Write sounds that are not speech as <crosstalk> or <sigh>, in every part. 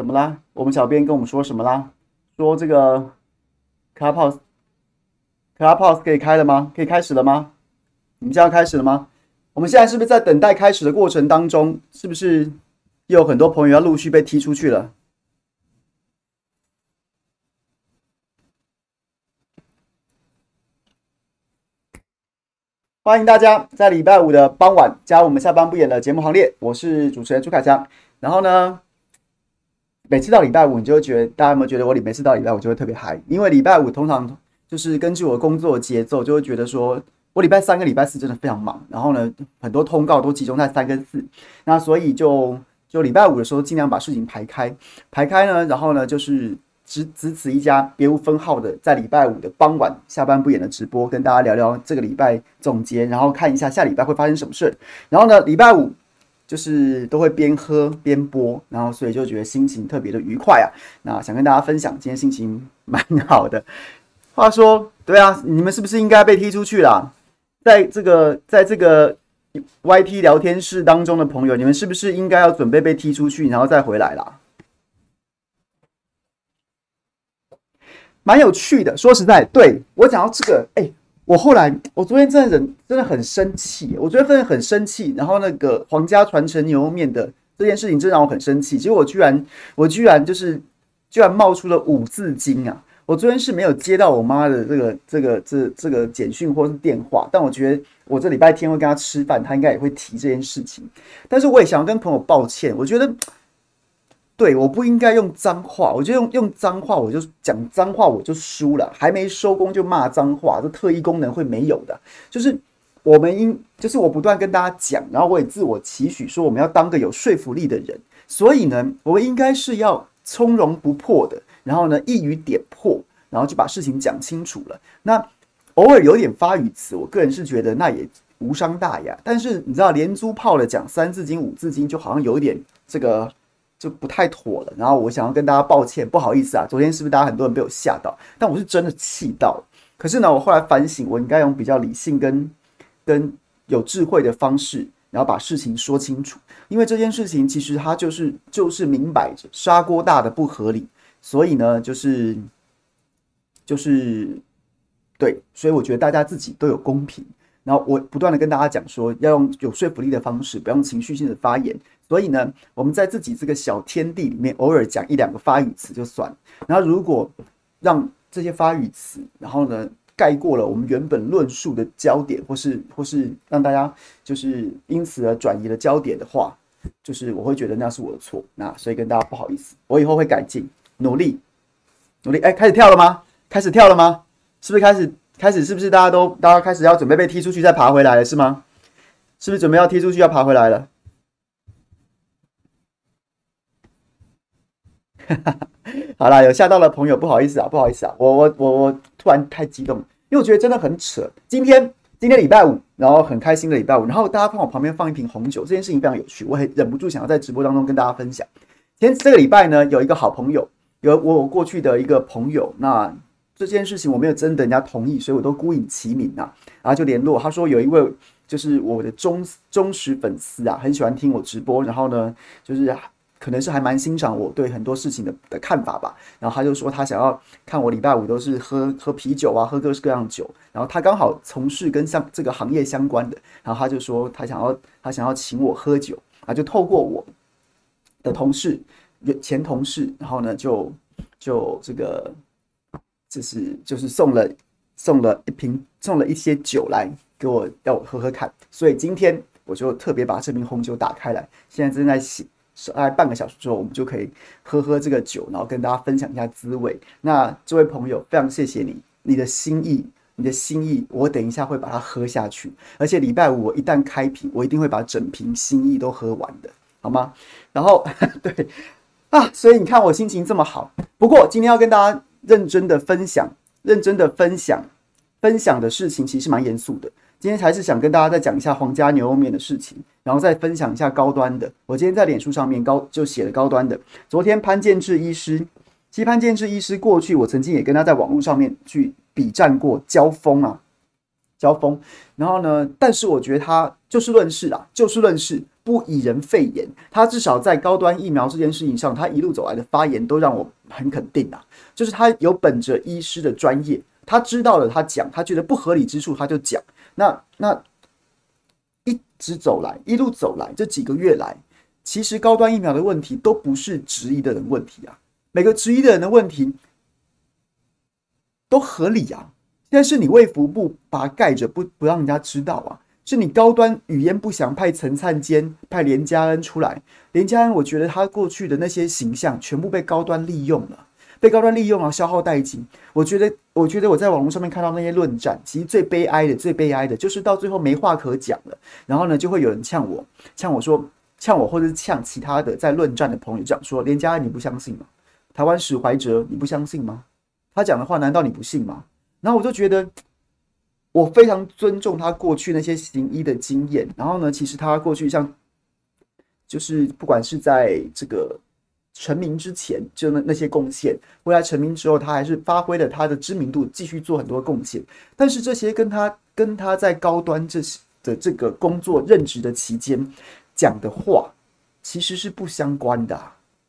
怎么啦？我们小编跟我们说什么啦？说这个 Clubhouse，Clubhouse 可以开了吗？可以开始了吗？你们现在要开始了吗？我们现在是不是在等待开始的过程当中？是不是又有很多朋友要陆续被踢出去了？欢迎大家在礼拜五的傍晚加入我们下班不演的节目行列。我是主持人朱凯翔。然后呢，每次到礼拜五，你就会觉得大家有没有觉得我每次到礼拜五就会特别嗨？因为礼拜五通常就是根据我工作节奏，就会觉得说。我礼拜三跟礼拜四真的非常忙，然后呢，很多通告都集中在三跟四，那所以就就礼拜五的时候尽量把事情排开，排开呢，然后呢就是只只此一家，别无分号的，在礼拜五的傍晚下班不演的直播，跟大家聊聊这个礼拜总结，然后看一下下礼拜会发生什么事。然后呢，礼拜五就是都会边喝边播，然后所以就觉得心情特别的愉快啊。那想跟大家分享，今天心情蛮好的。话说，对啊，你们是不是应该被踢出去了？在这个在这个 YT 聊天室当中的朋友，你们是不是应该要准备被踢出去，然后再回来啦？蛮有趣的，说实在，对，我讲到这个，哎、我后来我昨天真的人真的很生气，我昨天真的很生气，然后那个皇家传承牛肉面的这件事情真让我很生气，结果我居然我居然就是居然冒出了五字经啊！我昨天是没有接到我妈的这个这个这这个简讯或是电话，但我觉得我这礼拜天会跟她吃饭，她应该也会提这件事情。但是我也想要跟朋友抱歉，我觉得对，我不应该用脏话，我觉得用用脏话我就讲脏话我就输了，还没收工就骂脏话，这特异功能会没有的。就是我们应，就是我不断跟大家讲，然后我也自我期许说我们要当个有说服力的人，所以呢，我们应该是要从容不迫的。然后呢，一语点破，然后就把事情讲清楚了。那偶尔有点发语词，我个人是觉得那也无伤大雅。但是你知道，连珠炮的讲三字经、五字经，就好像有点这个就不太妥了。然后我想要跟大家抱歉，不好意思啊，昨天是不是大家很多人被我吓到？但我是真的气到了。可是呢，我后来反省，我应该用比较理性跟跟有智慧的方式，然后把事情说清楚。因为这件事情其实它就是就是明摆着砂锅大的不合理。所以呢，就是就是对，所以我觉得大家自己都有公平。然后我不断的跟大家讲说，要用有说服力的方式，不用情绪性的发言。所以呢，我们在自己这个小天地里面，偶尔讲一两个发语词就算。然后如果让这些发语词，然后呢盖过了我们原本论述的焦点，或是或是让大家就是因此而转移了焦点的话，就是我会觉得那是我的错。那所以跟大家不好意思，我以后会改进。努力，努力！哎，开始跳了吗？开始跳了吗？是不是开始？开始是不是大家都大家开始要准备被踢出去再爬回来了？是吗？是不是准备要踢出去要爬回来了？<laughs> 好啦，有吓到的朋友不好意思啊，不好意思啊，我我我我突然太激动，因为我觉得真的很扯。今天今天礼拜五，然后很开心的礼拜五，然后大家看我旁边放一瓶红酒，这件事情非常有趣，我很忍不住想要在直播当中跟大家分享。今天这个礼拜呢，有一个好朋友。有我过去的一个朋友，那这件事情我没有征得人家同意，所以我都孤影其名啊，然后就联络他说有一位就是我的忠忠实粉丝啊，很喜欢听我直播，然后呢就是可能是还蛮欣赏我对很多事情的的看法吧，然后他就说他想要看我礼拜五都是喝喝啤酒啊，喝各式各样酒，然后他刚好从事跟像这个行业相关的，然后他就说他想要他想要请我喝酒啊，就透过我的同事。前同事，然后呢，就就这个，就是就是送了送了一瓶，送了一些酒来给我，要我喝喝看。所以今天我就特别把这瓶红酒打开来，现在正在洗，大概半个小时之后，我们就可以喝喝这个酒，然后跟大家分享一下滋味。那这位朋友，非常谢谢你，你的心意，你的心意，我等一下会把它喝下去。而且礼拜五我一旦开瓶，我一定会把整瓶心意都喝完的，好吗？然后 <laughs> 对。啊，所以你看我心情这么好。不过今天要跟大家认真的分享，认真的分享，分享的事情其实蛮严肃的。今天还是想跟大家再讲一下皇家牛肉面的事情，然后再分享一下高端的。我今天在脸书上面高就写了高端的。昨天潘建志医师，其实潘建志医师过去我曾经也跟他在网络上面去比战过交锋啊，交锋。然后呢，但是我觉得他就事论事啊，就事论事，不以人废言。他至少在高端疫苗这件事情上，他一路走来的发言都让我很肯定啊。就是他有本着医师的专业，他知道了他讲，他觉得不合理之处他就讲。那那一直走来，一路走来这几个月来，其实高端疫苗的问题都不是质疑的人问题啊，每个质疑的人的问题都合理啊。但是你卫福部把它盖着，不不让人家知道啊。是你高端语焉不详，派陈灿坚、派连家恩出来。连家恩，我觉得他过去的那些形象全部被高端利用了，被高端利用了，消耗殆尽。我觉得，我觉得我在网络上面看到那些论战，其实最悲哀的、最悲哀的就是到最后没话可讲了。然后呢，就会有人呛我，呛我说，呛我，或者是呛其他的在论战的朋友讲说，连家你不相信吗？台湾史怀哲你不相信吗？他讲的话难道你不信吗？然后我就觉得。我非常尊重他过去那些行医的经验，然后呢，其实他过去像，就是不管是在这个成名之前，就那那些贡献，后来成名之后，他还是发挥了他的知名度，继续做很多贡献。但是这些跟他跟他在高端这些的这个工作任职的期间讲的话，其实是不相关的，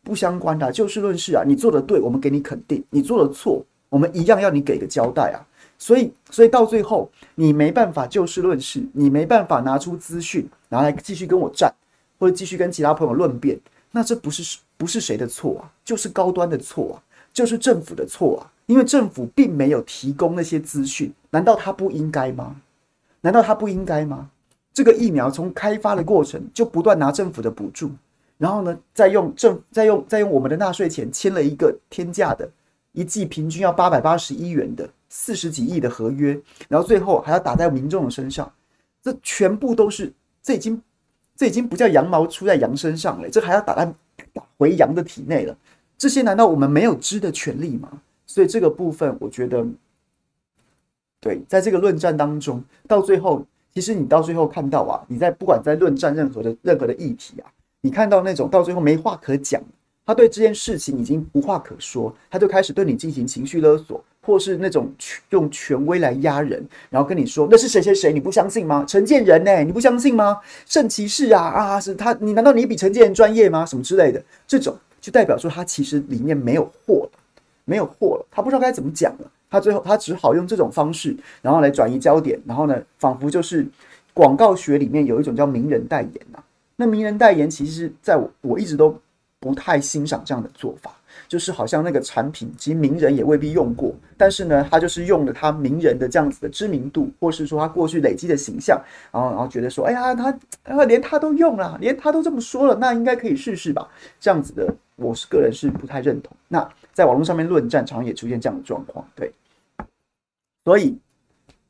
不相关的。就事论事啊，你做的对，我们给你肯定；你做的错，我们一样要你给个交代啊。所以，所以到最后，你没办法就事论事，你没办法拿出资讯拿来继续跟我战，或者继续跟其他朋友论辩，那这不是不是谁的错啊？就是高端的错啊，就是政府的错啊！因为政府并没有提供那些资讯，难道他不应该吗？难道他不应该吗？这个疫苗从开发的过程就不断拿政府的补助，然后呢，再用政再用再用我们的纳税钱签了一个天价的，一剂平均要八百八十一元的。四十几亿的合约，然后最后还要打在民众的身上，这全部都是，这已经这已经不叫羊毛出在羊身上了，这还要打在打回羊的体内了。这些难道我们没有知的权利吗？所以这个部分，我觉得，对，在这个论战当中，到最后，其实你到最后看到啊，你在不管在论战任何的任何的议题啊，你看到那种到最后没话可讲，他对这件事情已经无话可说，他就开始对你进行情绪勒索。或是那种用权威来压人，然后跟你说那是谁谁谁，你不相信吗？陈建仁呢？你不相信吗？圣骑士啊啊，是他，你难道你比陈建仁专业吗？什么之类的，这种就代表说他其实里面没有货了，没有货了，他不知道该怎么讲了，他最后他只好用这种方式，然后来转移焦点，然后呢，仿佛就是广告学里面有一种叫名人代言呐、那名人代言其实在我我一直都不太欣赏这样的做法。就是好像那个产品，其实名人也未必用过，但是呢，他就是用了他名人的这样子的知名度，或是说他过去累积的形象，然后然后觉得说，哎呀，他连他都用了，连他都这么说了，那应该可以试试吧？这样子的，我是个人是不太认同。那在网络上面论战，常常也出现这样的状况，对。所以，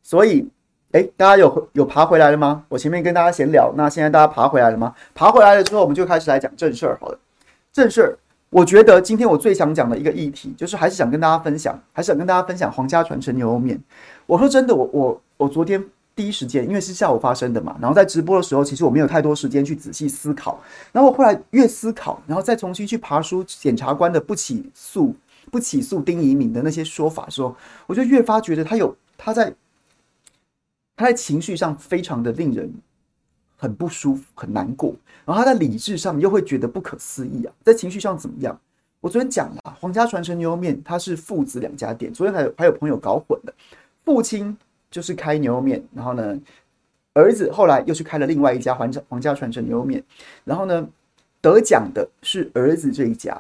所以，哎，大家有有爬回来了吗？我前面跟大家闲聊，那现在大家爬回来了吗？爬回来了之后，我们就开始来讲正事儿，好了，正事儿。我觉得今天我最想讲的一个议题，就是还是想跟大家分享，还是想跟大家分享皇家传承牛肉面。我说真的，我我我昨天第一时间，因为是下午发生的嘛，然后在直播的时候，其实我没有太多时间去仔细思考。然后我后来越思考，然后再重新去爬书检察官的不起诉、不起诉丁怡敏的那些说法的时候，我就越发觉得他有他在他在情绪上非常的令人。很不舒服，很难过，然后他在理智上又会觉得不可思议啊，在情绪上怎么样？我昨天讲了，皇家传承牛肉面，它是父子两家店。昨天还有还有朋友搞混了，父亲就是开牛肉面，然后呢，儿子后来又去开了另外一家皇家皇家传承牛肉面，然后呢，得奖的是儿子这一家，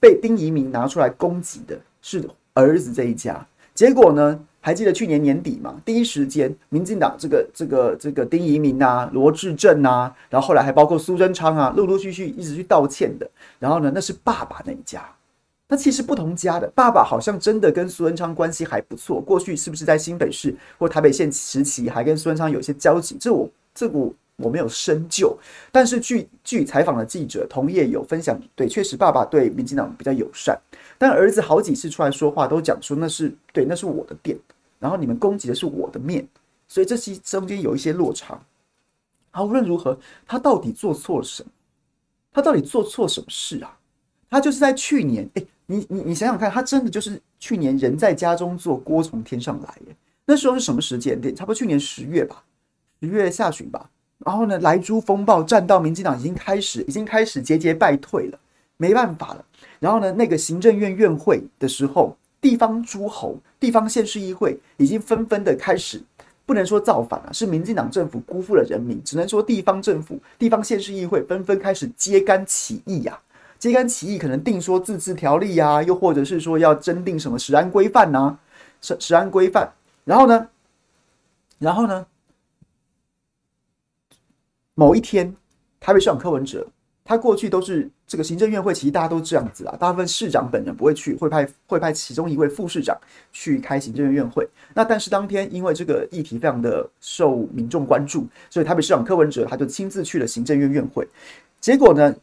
被丁怡铭拿出来攻击的是儿子这一家，结果呢？还记得去年年底嘛？第一时间，民进党这个、这个、这个丁怡民啊、罗志正啊，然后后来还包括苏贞昌啊，陆陆续续一直去道歉的。然后呢，那是爸爸那一家，那其实不同家的。爸爸好像真的跟苏贞昌关系还不错，过去是不是在新北市或台北县时期还跟苏贞昌有些交集？这我这我我没有深究。但是据据采访的记者同业有分享，对，确实爸爸对民进党比较友善。但儿子好几次出来说话，都讲说那是对，那是我的店，然后你们攻击的是我的面，所以这期中间有一些落差。好，无论如何，他到底做错了什么？他到底做错什么事啊？他就是在去年，哎，你你你想想看，他真的就是去年人在家中坐，锅从天上来耶。那时候是什么时间点？差不多去年十月吧，十月下旬吧。然后呢，莱猪风暴战到民进党已经开始，已经开始节节败退了，没办法了。然后呢，那个行政院院会的时候，地方诸侯、地方县市议会已经纷纷的开始，不能说造反了，是民进党政府辜负了人民，只能说地方政府、地方县市议会纷纷开始揭竿起义呀、啊，揭竿起义，可能定说自治条例啊，又或者是说要征订什么食安规范呐，食食安规范。然后呢，然后呢，某一天，台北市长柯文哲。他过去都是这个行政院会，其实大家都这样子啊。大部分市长本人不会去，会派会派其中一位副市长去开行政院院会。那但是当天因为这个议题非常的受民众关注，所以台北市长柯文哲他就亲自去了行政院院会。结果呢，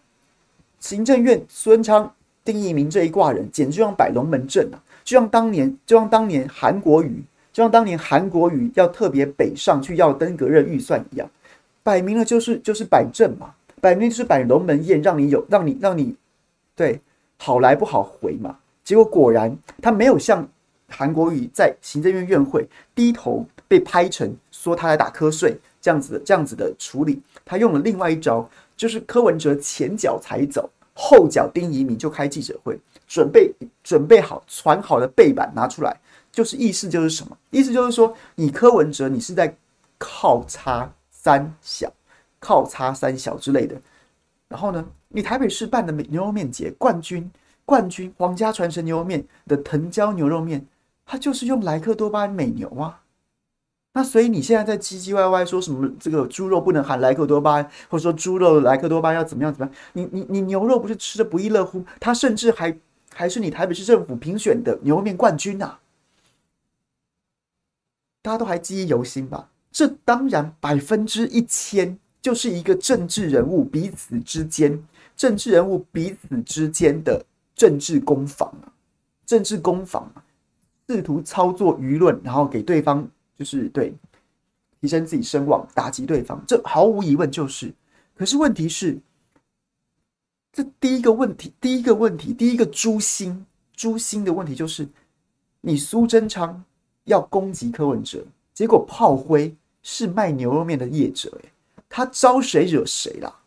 行政院孙昌、丁义明这一挂人，简直就像摆龙门阵啊！就像当年，就像当年韩国瑜，就像当年韩国瑜要特别北上去要登革热预算一样，摆明了就是就是摆正嘛。摆明就是摆龙门宴，让你有让你让你对好来不好回嘛。结果果然他没有像韩国瑜在行政院院会低头被拍成说他来打瞌睡这样子的这样子的处理，他用了另外一招，就是柯文哲前脚才走，后脚丁怡铭就开记者会，准备准备好传好的背板拿出来，就是意思就是什么？意思就是说你柯文哲你是在靠叉三小。靠叉三小之类的，然后呢，你台北市办的牛肉面节冠军，冠军皇家传承牛肉面的藤椒牛肉面，它就是用莱克多巴胺美牛啊。那所以你现在在唧唧歪歪说什么这个猪肉不能含莱克多巴胺，或者说猪肉莱克多巴胺要怎么样怎么样？你你你牛肉不是吃的不亦乐乎？它甚至还还是你台北市政府评选的牛肉面冠军啊！大家都还记忆犹新吧？这当然百分之一千。就是一个政治人物彼此之间，政治人物彼此之间的政治攻防啊，政治攻防，试图操作舆论，然后给对方就是对提升自己声望，打击对方，这毫无疑问就是。可是问题是，这第一个问题，第一个问题，第一个诛心诛心的问题就是，你苏贞昌要攻击柯文哲，结果炮灰是卖牛肉面的业者，哎，他招谁惹谁啦？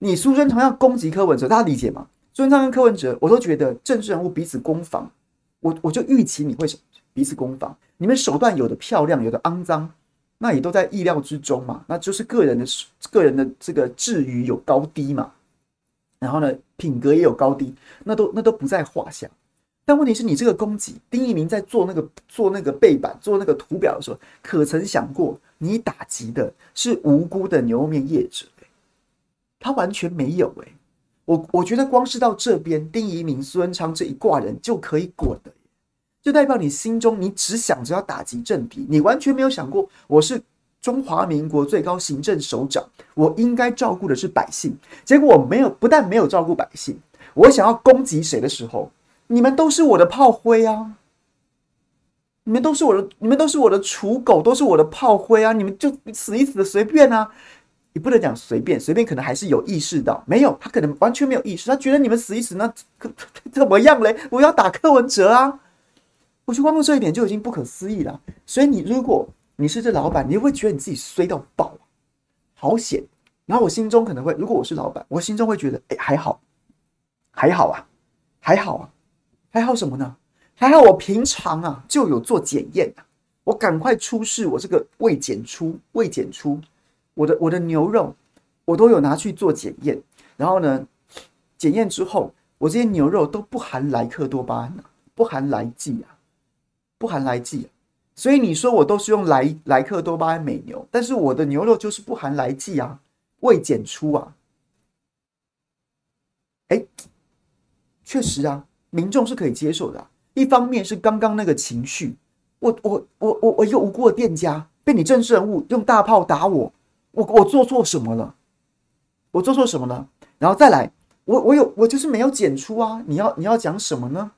你苏贞昌要攻击柯文哲，大家理解吗？苏贞昌跟柯文哲，我都觉得政治人物彼此攻防，我我就预期你会彼此攻防。你们手段有的漂亮，有的肮脏，那也都在意料之中嘛。那就是个人的个人的这个智愚有高低嘛。然后呢，品格也有高低，那都那都不在话下。但问题是你这个攻击，丁怡铭在做那个做那个背板做那个图表的时候，可曾想过？你打击的是无辜的牛肉面业者，他完全没有哎，我我觉得光是到这边，丁怡铭、苏贞昌这一挂人就可以滚了，就代表你心中你只想着要打击政敌，你完全没有想过我是中华民国最高行政首长，我应该照顾的是百姓，结果我没有，不但没有照顾百姓，我想要攻击谁的时候，你们都是我的炮灰啊。你们都是我的，你们都是我的刍狗，都是我的炮灰啊！你们就死一死的随便啊！你不能讲随便，随便可能还是有意识到，没有，他可能完全没有意识，他觉得你们死一死，那怎么样嘞？我要打柯文哲啊！我去光顾这一点就已经不可思议了。所以你如果你是这老板，你会觉得你自己衰到爆，好险！然后我心中可能会，如果我是老板，我心中会觉得，哎，还好，还好啊，还好啊，还好什么呢？还好我平常啊就有做检验啊，我赶快出示我这个未检出未检出我的我的牛肉，我都有拿去做检验，然后呢，检验之后我这些牛肉都不含莱克多巴胺，不含莱剂啊，不含莱剂啊，所以你说我都是用莱莱克多巴胺美牛，但是我的牛肉就是不含莱剂啊，未检出啊，哎，确实啊，民众是可以接受的。一方面是刚刚那个情绪，我我我我我一个无辜的店家被你政治人物用大炮打我，我我做错什么了？我做错什么了？然后再来，我我有我就是没有检出啊！你要你要讲什么呢？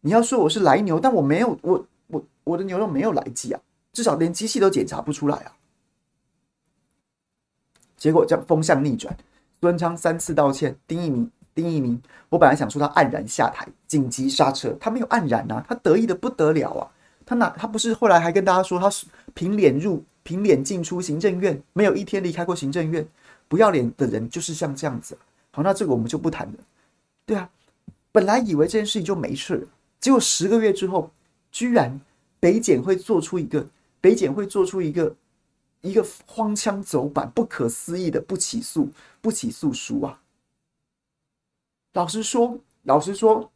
你要说我是来牛，但我没有我我我的牛肉没有莱剂啊，至少连机器都检查不出来啊！结果这样风向逆转，孙昌三次道歉，丁一鸣。丁一鸣，我本来想说他黯然下台，紧急刹车，他没有黯然啊，他得意的不得了啊，他哪他不是后来还跟大家说他是凭脸入凭脸进出行政院，没有一天离开过行政院，不要脸的人就是像这样子。好，那这个我们就不谈了。对啊，本来以为这件事情就没事，结果十个月之后，居然北检会做出一个北检会做出一个一个荒腔走板、不可思议的不起诉不起诉书啊！老实说，老实说，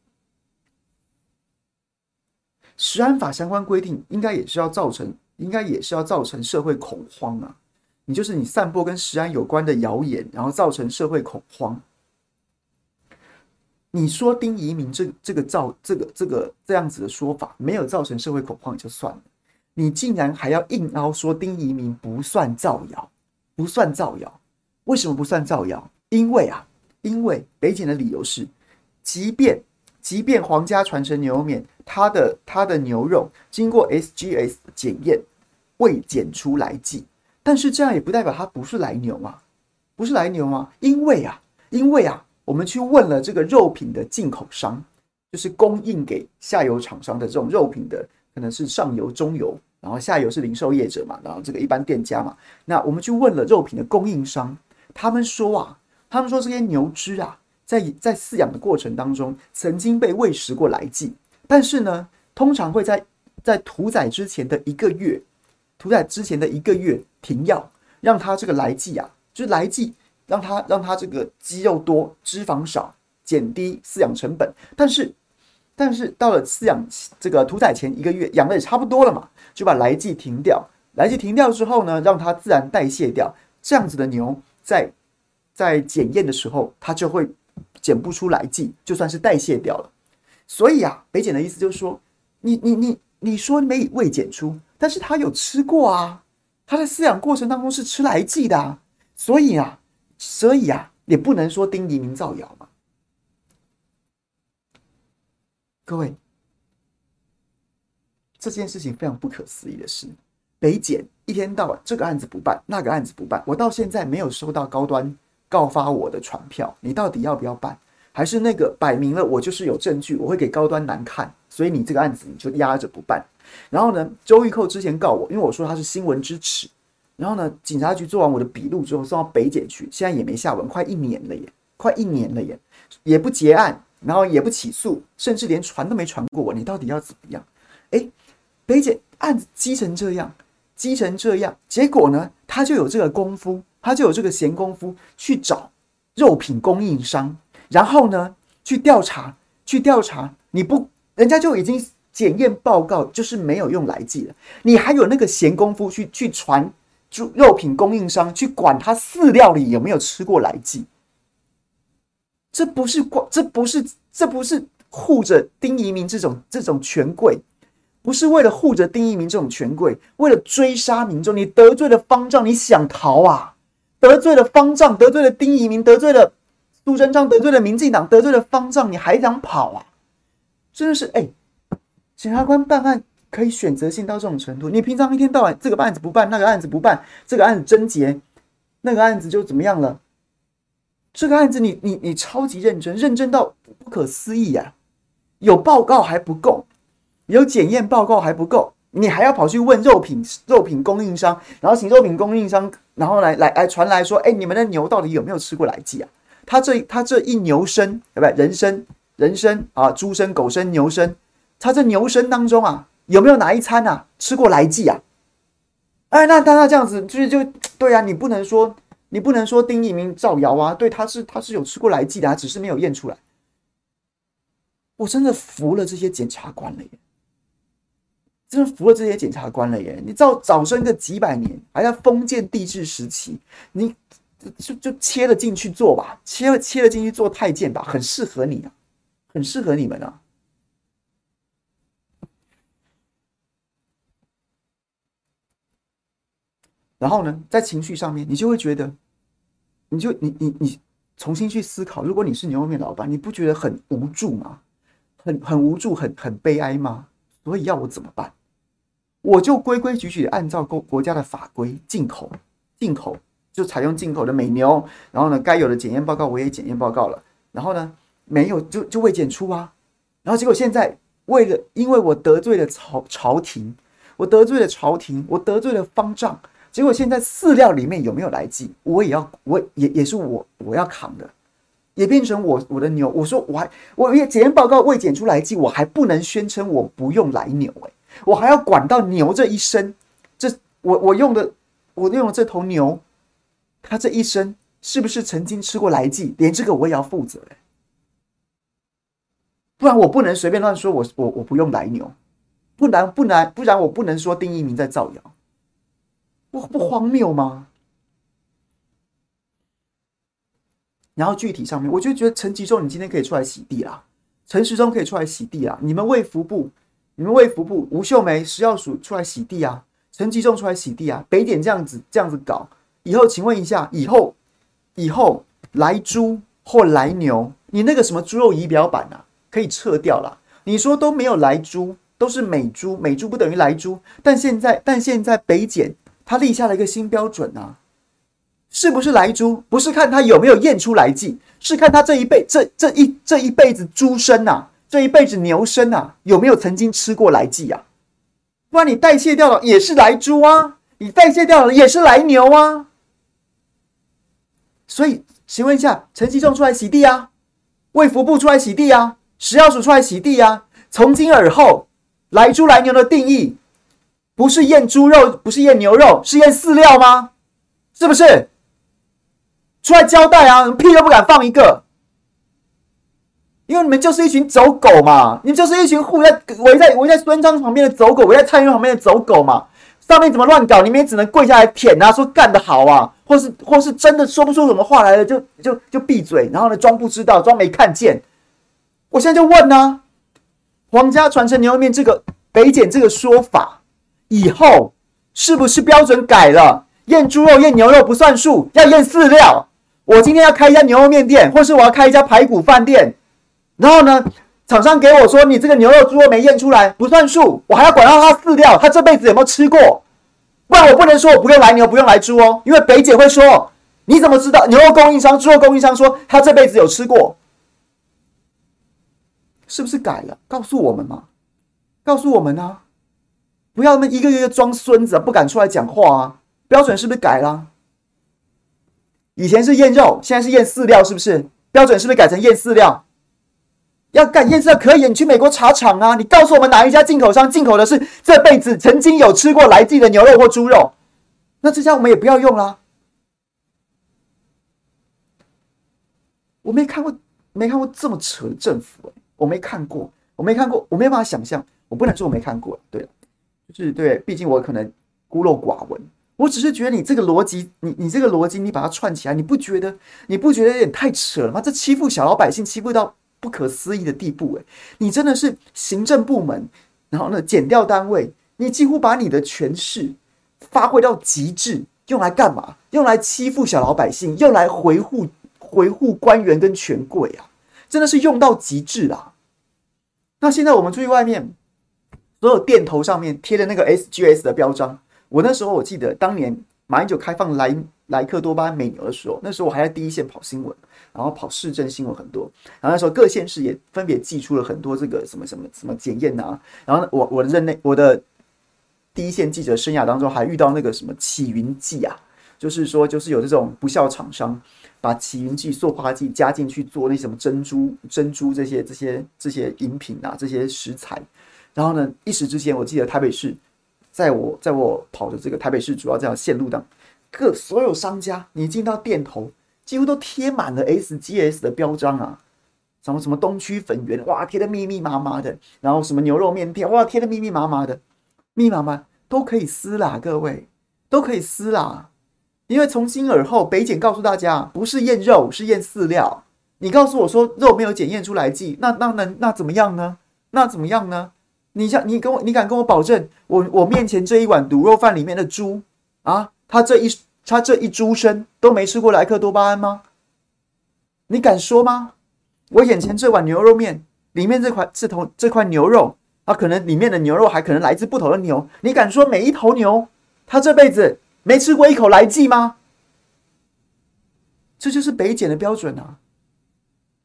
食安法相关规定应该也是要造成，应该也是要造成社会恐慌啊！你就是你散播跟食安有关的谣言，然后造成社会恐慌。你说丁移民这这个造这个这个这样子的说法没有造成社会恐慌就算了，你竟然还要硬凹说丁移民不算造谣，不算造谣？为什么不算造谣？因为啊，因为北检的理由是，即便即便皇家传承牛肉面它的它的牛肉经过 SGS 检验未检出来剂。但是这样也不代表它不是来牛啊，不是来牛啊，因为啊，因为啊，我们去问了这个肉品的进口商，就是供应给下游厂商的这种肉品的，可能是上游、中游，然后下游是零售业者嘛，然后这个一般店家嘛。那我们去问了肉品的供应商，他们说啊，他们说这些牛只啊，在在饲养的过程当中曾经被喂食过来剂，但是呢，通常会在在屠宰之前的一个月。屠宰之前的一个月停药，让它这个来剂啊，就是来剂，让它让它这个肌肉多、脂肪少，减低饲养成本。但是，但是到了饲养这个屠宰前一个月，养的也差不多了嘛，就把来剂停掉。来剂停掉之后呢，让它自然代谢掉。这样子的牛在在检验的时候，它就会检不出来剂，就算是代谢掉了。所以啊，北检的意思就是说，你你你你说没未检出。但是他有吃过啊，他在饲养过程当中是吃来剂的啊，所以啊，所以啊，也不能说丁怡铭造谣嘛。各位，这件事情非常不可思议的是，北检一天到晚这个案子不办，那个案子不办，我到现在没有收到高端告发我的传票，你到底要不要办？还是那个摆明了我就是有证据，我会给高端难看，所以你这个案子你就压着不办。然后呢，周玉蔻之前告我，因为我说他是新闻之耻。然后呢，警察局做完我的笔录之后送到北检去，现在也没下文，快一年了耶，快一年了耶，也不结案，然后也不起诉，甚至连传都没传过我，你到底要怎么样？哎，北检案子积成这样，积成这样，结果呢，他就有这个功夫，他就有这个闲工夫去找肉品供应商，然后呢，去调查，去调查，你不，人家就已经。检验报告就是没有用来记了，你还有那个闲工夫去去传猪肉品供应商去管他饲料里有没有吃过来记？这不是光，这不是这不是护着丁怡铭这种这种权贵，不是为了护着丁怡铭这种权贵，为了追杀民众，你得罪了方丈，你想逃啊？得罪了方丈，得罪了丁怡铭，得罪了苏贞昌，得罪了民进党，得罪了方丈，你还想跑啊？真的是哎。检察官办案可以选择性到这种程度，你平常一天到晚这个案子不办，那个案子不办，这个案子侦结，那个案子就怎么样了？这个案子你你你超级认真，认真到不可思议呀！有报告还不够，有检验报告还不够，你还要跑去问肉品肉品供应商，然后请肉品供应商，然后来来来传来说，哎，你们的牛到底有没有吃过来剂啊？他这他这一牛身，对不对？人参人参啊，猪身狗身牛身。他这牛身当中啊，有没有哪一餐啊吃过来剂啊？哎，那那那这样子就是就对啊，你不能说你不能说丁一鸣造谣啊，对，他是他是有吃过来剂的，他只是没有验出来。我真的服了这些检察官了耶，真的服了这些检察官了耶！你早早生个几百年，还在封建帝制时期，你就就切了进去做吧，切了切了进去做太监吧，很适合你啊，很适合你们啊。然后呢，在情绪上面，你就会觉得，你就你你你重新去思考，如果你是牛肉面老板，你不觉得很无助吗？很很无助，很很悲哀吗？所以要我怎么办？我就规规矩矩按照国国家的法规进口，进口就采用进口的美牛。然后呢，该有的检验报告我也检验报告了。然后呢，没有就就未检出啊。然后结果现在为了因为我得罪了朝朝廷，我得罪了朝廷，我得罪了方丈。结果现在饲料里面有没有来剂，我也要，我也也是我我要扛的，也变成我我的牛。我说我还我也检验报告未检出来剂，我还不能宣称我不用来牛、我还要管到牛这一生，这我我用的我用的这头牛，它这一生是不是曾经吃过来剂，连这个我也要负责、不然我不能随便乱说我我我不用来牛，不然不然不然我不能说丁一鸣在造谣。不不荒谬吗？然后具体上面，我就觉得陈吉仲，你今天可以出来洗地啦，陈时中可以出来洗地啦，你们卫福部、你们卫福部吴秀梅食药署出来洗地啊，陈吉仲出来洗地啊，北检这样子这样子搞，以后请问一下，以后以后来猪或来牛，你那个什么猪肉仪表板啊，可以撤掉了。你说都没有来猪，都是美猪，美猪不等于来猪，但现在但现在北检。他立下了一个新标准啊，是不是来猪？不是看他有没有验出来剂，是看他这一辈这这一这一辈子猪生呐，这一辈子牛生呐，有没有曾经吃过来剂啊？不然你代谢掉了也是来猪啊，你代谢掉了也是来牛啊。所以，请问一下，陈吉仲出来洗地啊，卫福部出来洗地啊，食药署出来洗地啊，从今而后，来猪来牛的定义。不是验猪肉，不是验牛肉，是验饲料吗？是不是？出来交代啊！屁都不敢放一个，因为你们就是一群走狗嘛！你们就是一群护在围在围在孙庄旁边的走狗，围在蔡英文旁边的走狗嘛！上面怎么乱搞，你们也只能跪下来舔啊，说干得好啊，或是或是真的说不出什么话来了，就就就闭嘴，然后呢，装不知道，装没看见。我现在就问呢、啊，皇家传承牛肉面这个北检这个说法。以后是不是标准改了？验猪肉、验牛肉不算数，要验饲料。我今天要开一家牛肉面店，或是我要开一家排骨饭店，然后呢，厂商给我说你这个牛肉、猪肉没验出来不算数，我还要管到他饲料，他这辈子有没有吃过？不然我不能说我不用来牛，不用来猪哦，因为北姐会说你怎么知道牛肉供应商、猪肉供应商说他这辈子有吃过？是不是改了？告诉我们嘛，告诉我们啊！不要那一个一个装孙子，不敢出来讲话啊！标准是不是改了？以前是验肉，现在是验饲料，是不是？标准是不是改成验饲料？要干验饲料可以，你去美国查厂啊！你告诉我们哪一家进口商进口的是这辈子曾经有吃过来自的牛肉或猪肉？那这家我们也不要用啦。我没看过，没看过这么扯的政府，我没看过，我没看过，我没办法想象，我不能说我没看过。对。就是对，毕竟我可能孤陋寡闻，我只是觉得你这个逻辑，你你这个逻辑，你把它串起来，你不觉得你不觉得有点太扯了吗？这欺负小老百姓，欺负到不可思议的地步，诶，你真的是行政部门，然后呢，减掉单位，你几乎把你的权势发挥到极致，用来干嘛？用来欺负小老百姓，用来维护维护官员跟权贵啊，真的是用到极致啦。那现在我们出去外面。所有店头上面贴的那个 SGS 的标章，我那时候我记得当年马英九开放莱莱克多巴美牛的时候，那时候我还在第一线跑新闻，然后跑市政新闻很多，然后那时候各县市也分别寄出了很多这个什么什么什么检验啊，然后我我的任内我的第一线记者生涯当中还遇到那个什么起云剂啊，就是说就是有这种不肖厂商把起云剂、塑化剂加进去做那什么珍珠珍珠这些这些这些饮品啊这些食材。然后呢，一时之间，我记得台北市，在我在我跑的这个台北市主要这条线路当各所有商家，你进到店头，几乎都贴满了 SGS 的标章啊，什么什么东区粉圆，哇，贴的密密麻麻的，然后什么牛肉面店，哇，贴的密密麻麻的，密密麻麻都可以撕啦，各位都可以撕啦，因为从今而后，北检告诉大家，不是验肉，是验饲料。你告诉我说肉没有检验出来剂，那那能那，怎么样呢？那怎么样呢？你像你跟我，你敢跟我保证，我我面前这一碗卤肉饭里面的猪啊，它这一他这一猪身都没吃过莱克多巴胺吗？你敢说吗？我眼前这碗牛肉面里面这块这头这块牛肉，它可能里面的牛肉还可能来自不同的牛，你敢说每一头牛它这辈子没吃过一口来剂吗？这就是北检的标准啊！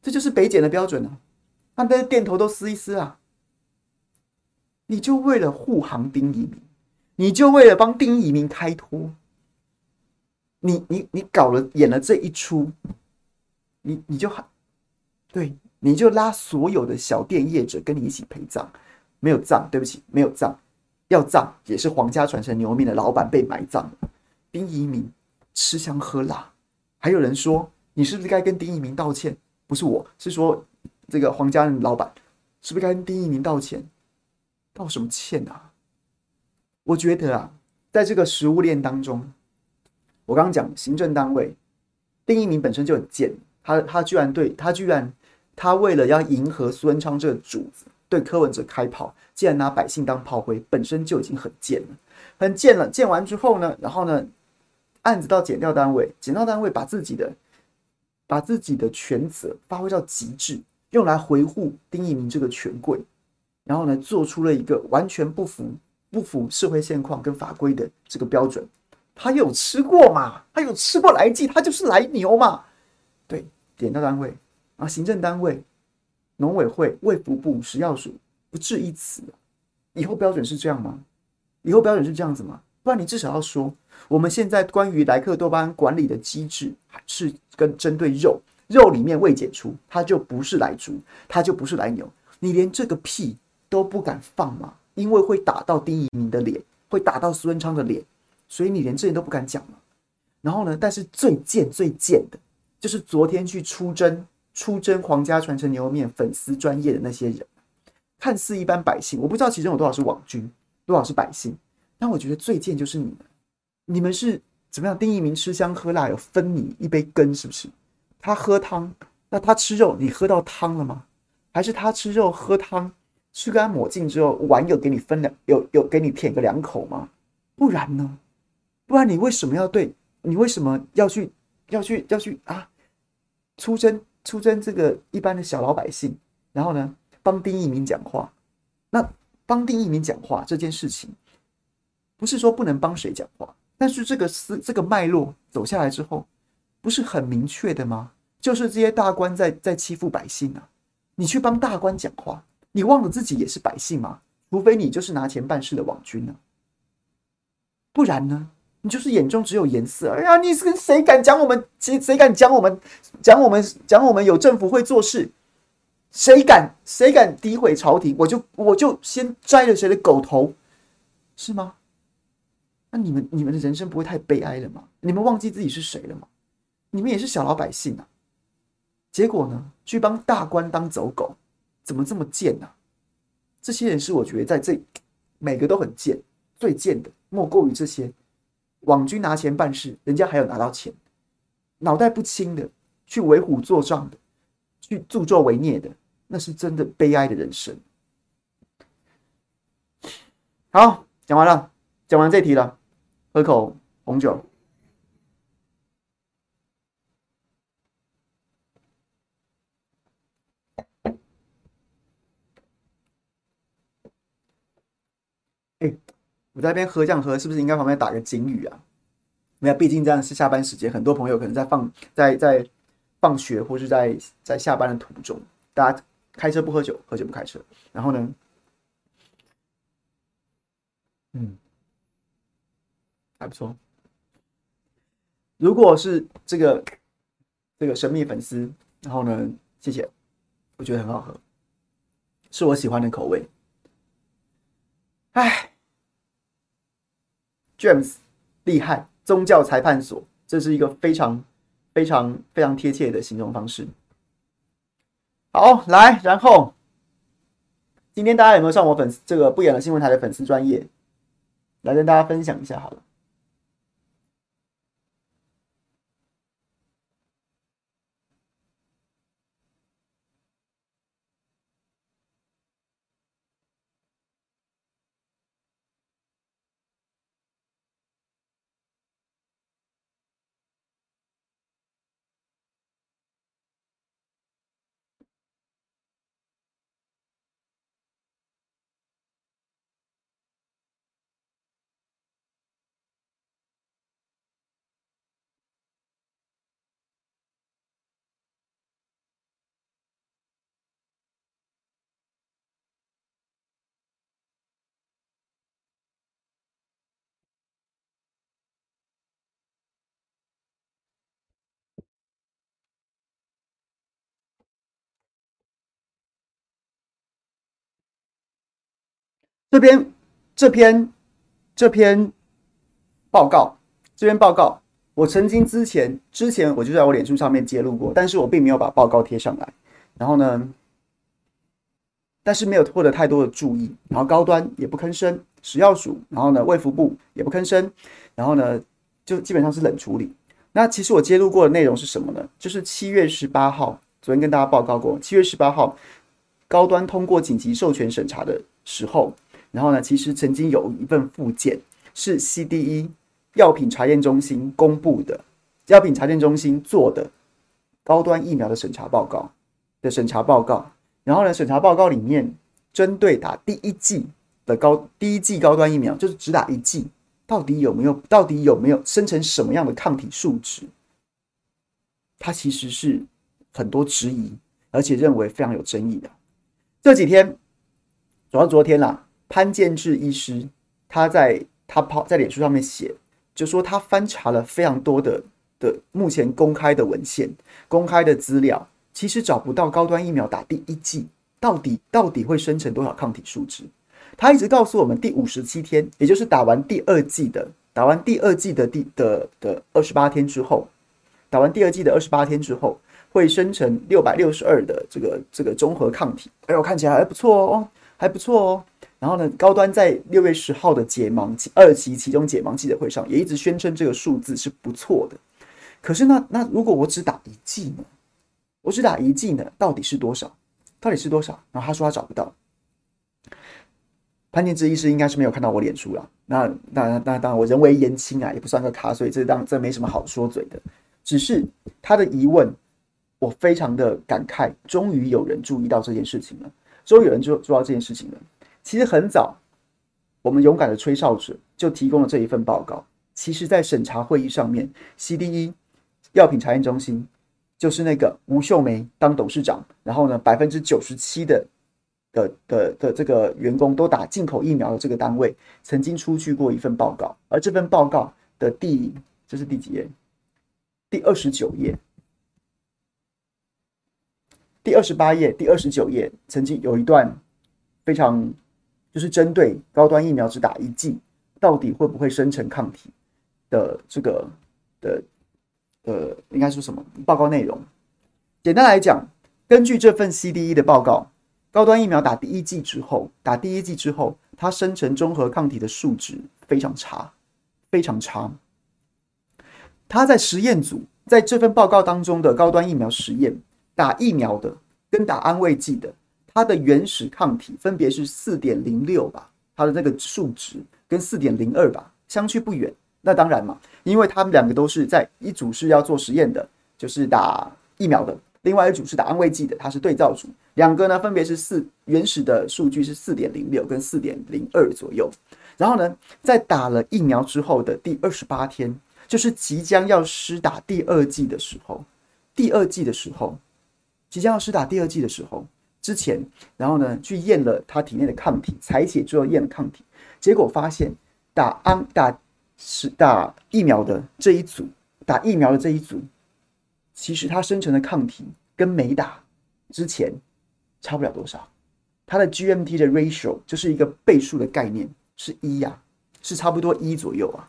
这就是北检的标准啊！那这店头都撕一撕啊！你就为了护航丁一鸣，你就为了帮丁一鸣开脱，你你你搞了演了这一出，你你就喊对，你就拉所有的小店业者跟你一起陪葬，没有葬，对不起，没有葬，要葬也是皇家传承牛肉面的老板被埋葬了。丁一鸣吃香喝辣，还有人说你是不是该跟丁一鸣道歉？不是我，是说这个皇家的老板是不是该跟丁一鸣道歉？道什么歉啊？我觉得啊，在这个食物链当中。我刚刚讲行政单位，丁一鸣本身就很贱，他他居然对他居然他为了要迎合苏文昌这个主子，对柯文哲开炮，竟然拿百姓当炮灰，本身就已经很贱了，很贱了。贱完之后呢，然后呢，案子到检调单位，检调单位把自己的把自己的权责发挥到极致，用来维护丁一鸣这个权贵，然后呢，做出了一个完全不符不符社会现况跟法规的这个标准。他有吃过嘛？他有吃过来记，他就是来牛嘛。对，点到单位啊，行政单位、农委会、卫福部、食药署不置一词。以后标准是这样吗？以后标准是这样子吗？不然你至少要说，我们现在关于莱克多巴胺管理的机制是跟针对肉，肉里面未检出，它就不是莱猪，它就不是莱牛。你连这个屁都不敢放吗？因为会打到丁怡铭的脸，会打到苏文昌的脸。所以你连这些都不敢讲，然后呢？但是最贱最贱的，就是昨天去出征出征皇家传承牛肉面粉丝专业的那些人，看似一般百姓，我不知道其中有多少是网军，多少是百姓。但我觉得最贱就是你们，你们是怎么样？丁怡铭吃香喝辣，有分你一杯羹是不是？他喝汤，那他吃肉，你喝到汤了吗？还是他吃肉喝汤，吃干抹净之后，碗有给你分两，有有给你舔个两口吗？不然呢？不然你为什么要对？你为什么要去要去要去啊？出征出征这个一般的小老百姓，然后呢，帮丁怡铭讲话。那帮丁怡铭讲话这件事情，不是说不能帮谁讲话，但是这个是这个脉络走下来之后，不是很明确的吗？就是这些大官在在欺负百姓啊！你去帮大官讲话，你忘了自己也是百姓吗？除非你就是拿钱办事的网军呢、不然呢？你就是眼中只有颜色。哎呀，你是跟谁敢讲我们？谁谁敢讲我们？讲我们？讲我们有政府会做事？谁敢？谁敢诋毁朝廷？我就我就先摘了谁的狗头，是吗？那你们你们的人生不会太悲哀了吗？你们忘记自己是谁了吗？你们也是小老百姓啊。结果呢，去帮大官当走狗，怎么这么贱呢？这些人是我觉得在这每个都很贱，最贱的莫过于这些。网军拿钱办事，人家还有拿到钱，脑袋不清的，去为虎作伥的，去助纣为虐的，那是真的悲哀的人生。好，讲完了，讲完这题了，喝口红酒。哎。我在那边喝这样喝，是不是应该旁边打个警语啊？没有，毕竟这样是下班时间，很多朋友可能在放在在放学或是在在下班的途中，大家开车不喝酒，喝酒不开车。然后呢，嗯，还不错。如果是这个这个神秘粉丝，然后呢，谢谢，我觉得很好喝，是我喜欢的口味。哎。James 厉害，宗教裁判所，这是一个非常、非常、非常贴切的形容方式。好，来，然后今天大家有没有上我粉丝这个不演了新闻台的粉丝专业，来跟大家分享一下好了。这边这篇这篇报告，这篇报告，我曾经之前之前我就在我脸书上面揭露过，但是我并没有把报告贴上来。然后呢，但是没有获得太多的注意，然后高端也不吭声，食药署，然后呢，卫福部也不吭声，然后呢，就基本上是冷处理。那其实我揭露过的内容是什么呢？就是七月十八号，昨天跟大家报告过，七月十八号高端通过紧急授权审查的时候，然后呢，其实曾经有一份附件是 CDE 药品查验中心公布的，药品查验中心做的高端疫苗的审查报告的审查报告。然后呢，审查报告里面针对打第一剂的高第一剂高端疫苗，就是只打一剂，到底有没有到底有没有生成什么样的抗体数值？它其实是很多质疑，而且认为非常有争议的。这几天，主要昨天啦，潘建志医师他在他跑在脸书上面写，就说他翻查了非常多的的目前公开的文献、公开的资料。其实找不到高端疫苗打第一剂到底到底会生成多少抗体数值？他一直告诉我们，第五十七天，也就是打完第二剂的，打完第二剂的第的的二十八天之后，打完第二剂的二十八天之后，会生成六百六十二的这个这个中和抗体。哎呦，看起来还不错哦，还不错哦。然后呢，高端在六月十号的解盲期二期其中解盲记者会上，也一直宣称这个数字是不错的。可是那那如果我只打一剂呢？我只打一剂呢，到底是多少？到底是多少？然后他说他找不到。潘建志医师应该是没有看到我脸书了。那那那当然，我人微言轻啊，也不算个咖，所以这当这没什么好说嘴的。只是他的疑问，我非常的感慨，终于有人注意到这件事情了。终于有人就注意到这件事情了。其实很早，我们勇敢的吹哨者就提供了这一份报告。其实，在审查会议上面，CDE 药品查验中心。就是那个吴秀梅当董事长，然后呢，百分之九十七的的的的这个员工都打进口疫苗的这个单位，曾经出具过一份报告，而这份报告的第这是第几页？第二十九页，第二十八页，第二十九页，曾经有一段非常就是针对高端疫苗只打一剂，到底会不会生成抗体的这个的。呃，应该说什么报告内容？简单来讲，根据这份 CDE 的报告，高端疫苗打第一剂之后，打第一剂之后，它生成中和抗体的数值非常差，非常差。它在实验组，在这份报告当中的高端疫苗实验，打疫苗的跟打安慰剂的，它的原始抗体分别是四点零六吧，它的那个数值跟四点零二吧，相去不远。那当然嘛，因为他们两个都是在一组是要做实验的，就是打疫苗的；另外一组是打安慰剂的，它是对照组。两个呢，分别是四原始的数据是四点零六跟四点零二左右。然后呢，在打了疫苗之后的第二十八天，就是即将要施打第二剂的时候，第二剂的时候，即将要施打第二剂的时候之前，然后呢，去验了他体内的抗体，采血之后验了抗体，结果发现打安打。是打疫苗的这一组，打疫苗的这一组，其实它生成的抗体跟没打之前差不了多少。它的 GMT 的 ratio 就是一个倍数的概念，是一呀、啊，是差不多一左右啊。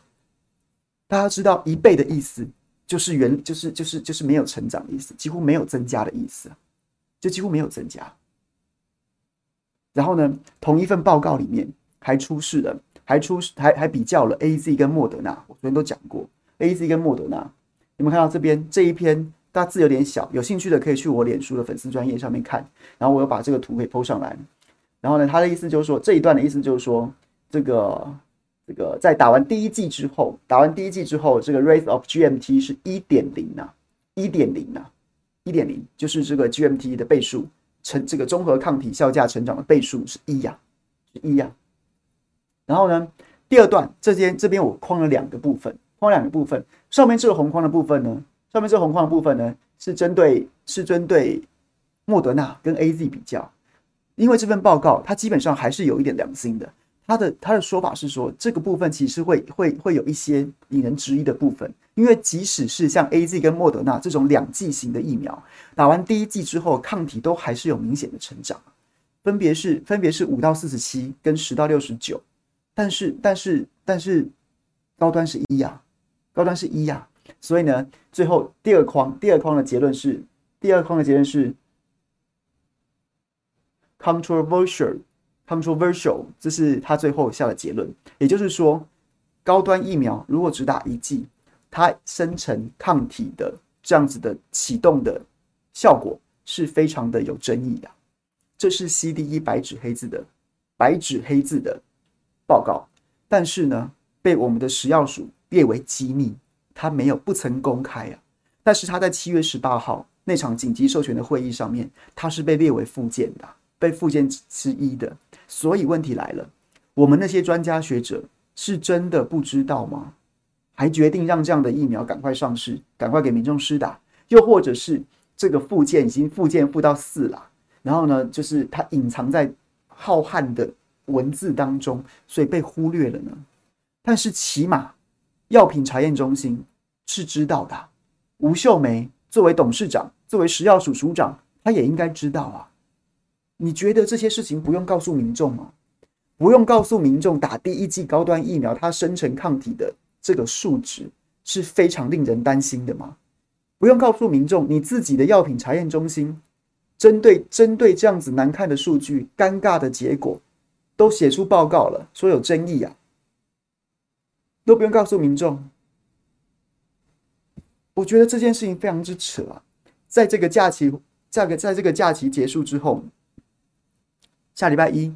大家知道一倍的意思就是原就是就是就是没有成长的意思，几乎没有增加的意思，就几乎没有增加。然后呢，同一份报告里面还出示了。还出还还比较了 A Z 跟莫德纳，我昨天都讲过 A Z 跟莫德纳。你们看到这边这一篇，大字有点小，有兴趣的可以去我脸书的粉丝专页上面看。然后我又把这个图给 PO 上来。然后呢，他的意思就是说，这一段的意思就是说，这个这个在打完第一剂之后，打完第一剂之后，这个 rate of G M T 是一点零啊，一点零啊，一点零就是这个 G M T 的倍数成这个综合抗体效价成长的倍数是一呀，是一呀。然后呢，第二段这边这边我框了两个部分，框两个部分。上面这个红框的部分呢，上面这个红框的部分呢，是针对是针对莫德纳跟 AZ 比较，因为这份报告它基本上还是有一点良心的。他的他的说法是说，这个部分其实会会会有一些引人质疑的部分，因为即使是像 AZ 跟莫德纳这种两剂型的疫苗，打完第一剂之后，抗体都还是有明显的成长。分别是分别是五到四十七跟十到六十九，但是但是但是高端是一呀，高端是一呀，所以呢，最后第二框第二框的结论是第二框的结论是 controversial 他们说，virtual，这是他最后下的结论，也就是说，高端疫苗如果只打一剂，它生成抗体的这样子的启动的效果是非常的有争议的。这是 CDE 白纸黑字的白纸黑字的报告，但是呢，被我们的食药署列为机密，他没有不曾公开啊。但是他在七月十八号那场紧急授权的会议上面，他是被列为附件的，被附件之一的。所以问题来了，我们那些专家学者是真的不知道吗？还决定让这样的疫苗赶快上市，赶快给民众施打，又或者是这个附件已经附件附到四了？然后呢，就是它隐藏在浩瀚的文字当中，所以被忽略了呢。但是起码药品查验中心是知道的。吴秀梅作为董事长，作为食药署署长，他也应该知道啊。你觉得这些事情不用告诉民众吗？不用告诉民众，打第一剂高端疫苗，它生成抗体的这个数值是非常令人担心的吗？不用告诉民众，你自己的药品查验中心。针对针对这样子难看的数据、尴尬的结果，都写出报告了，说有争议啊，都不用告诉民众。我觉得这件事情非常之扯啊！在这个假期，在个在这个假期结束之后，下礼拜一，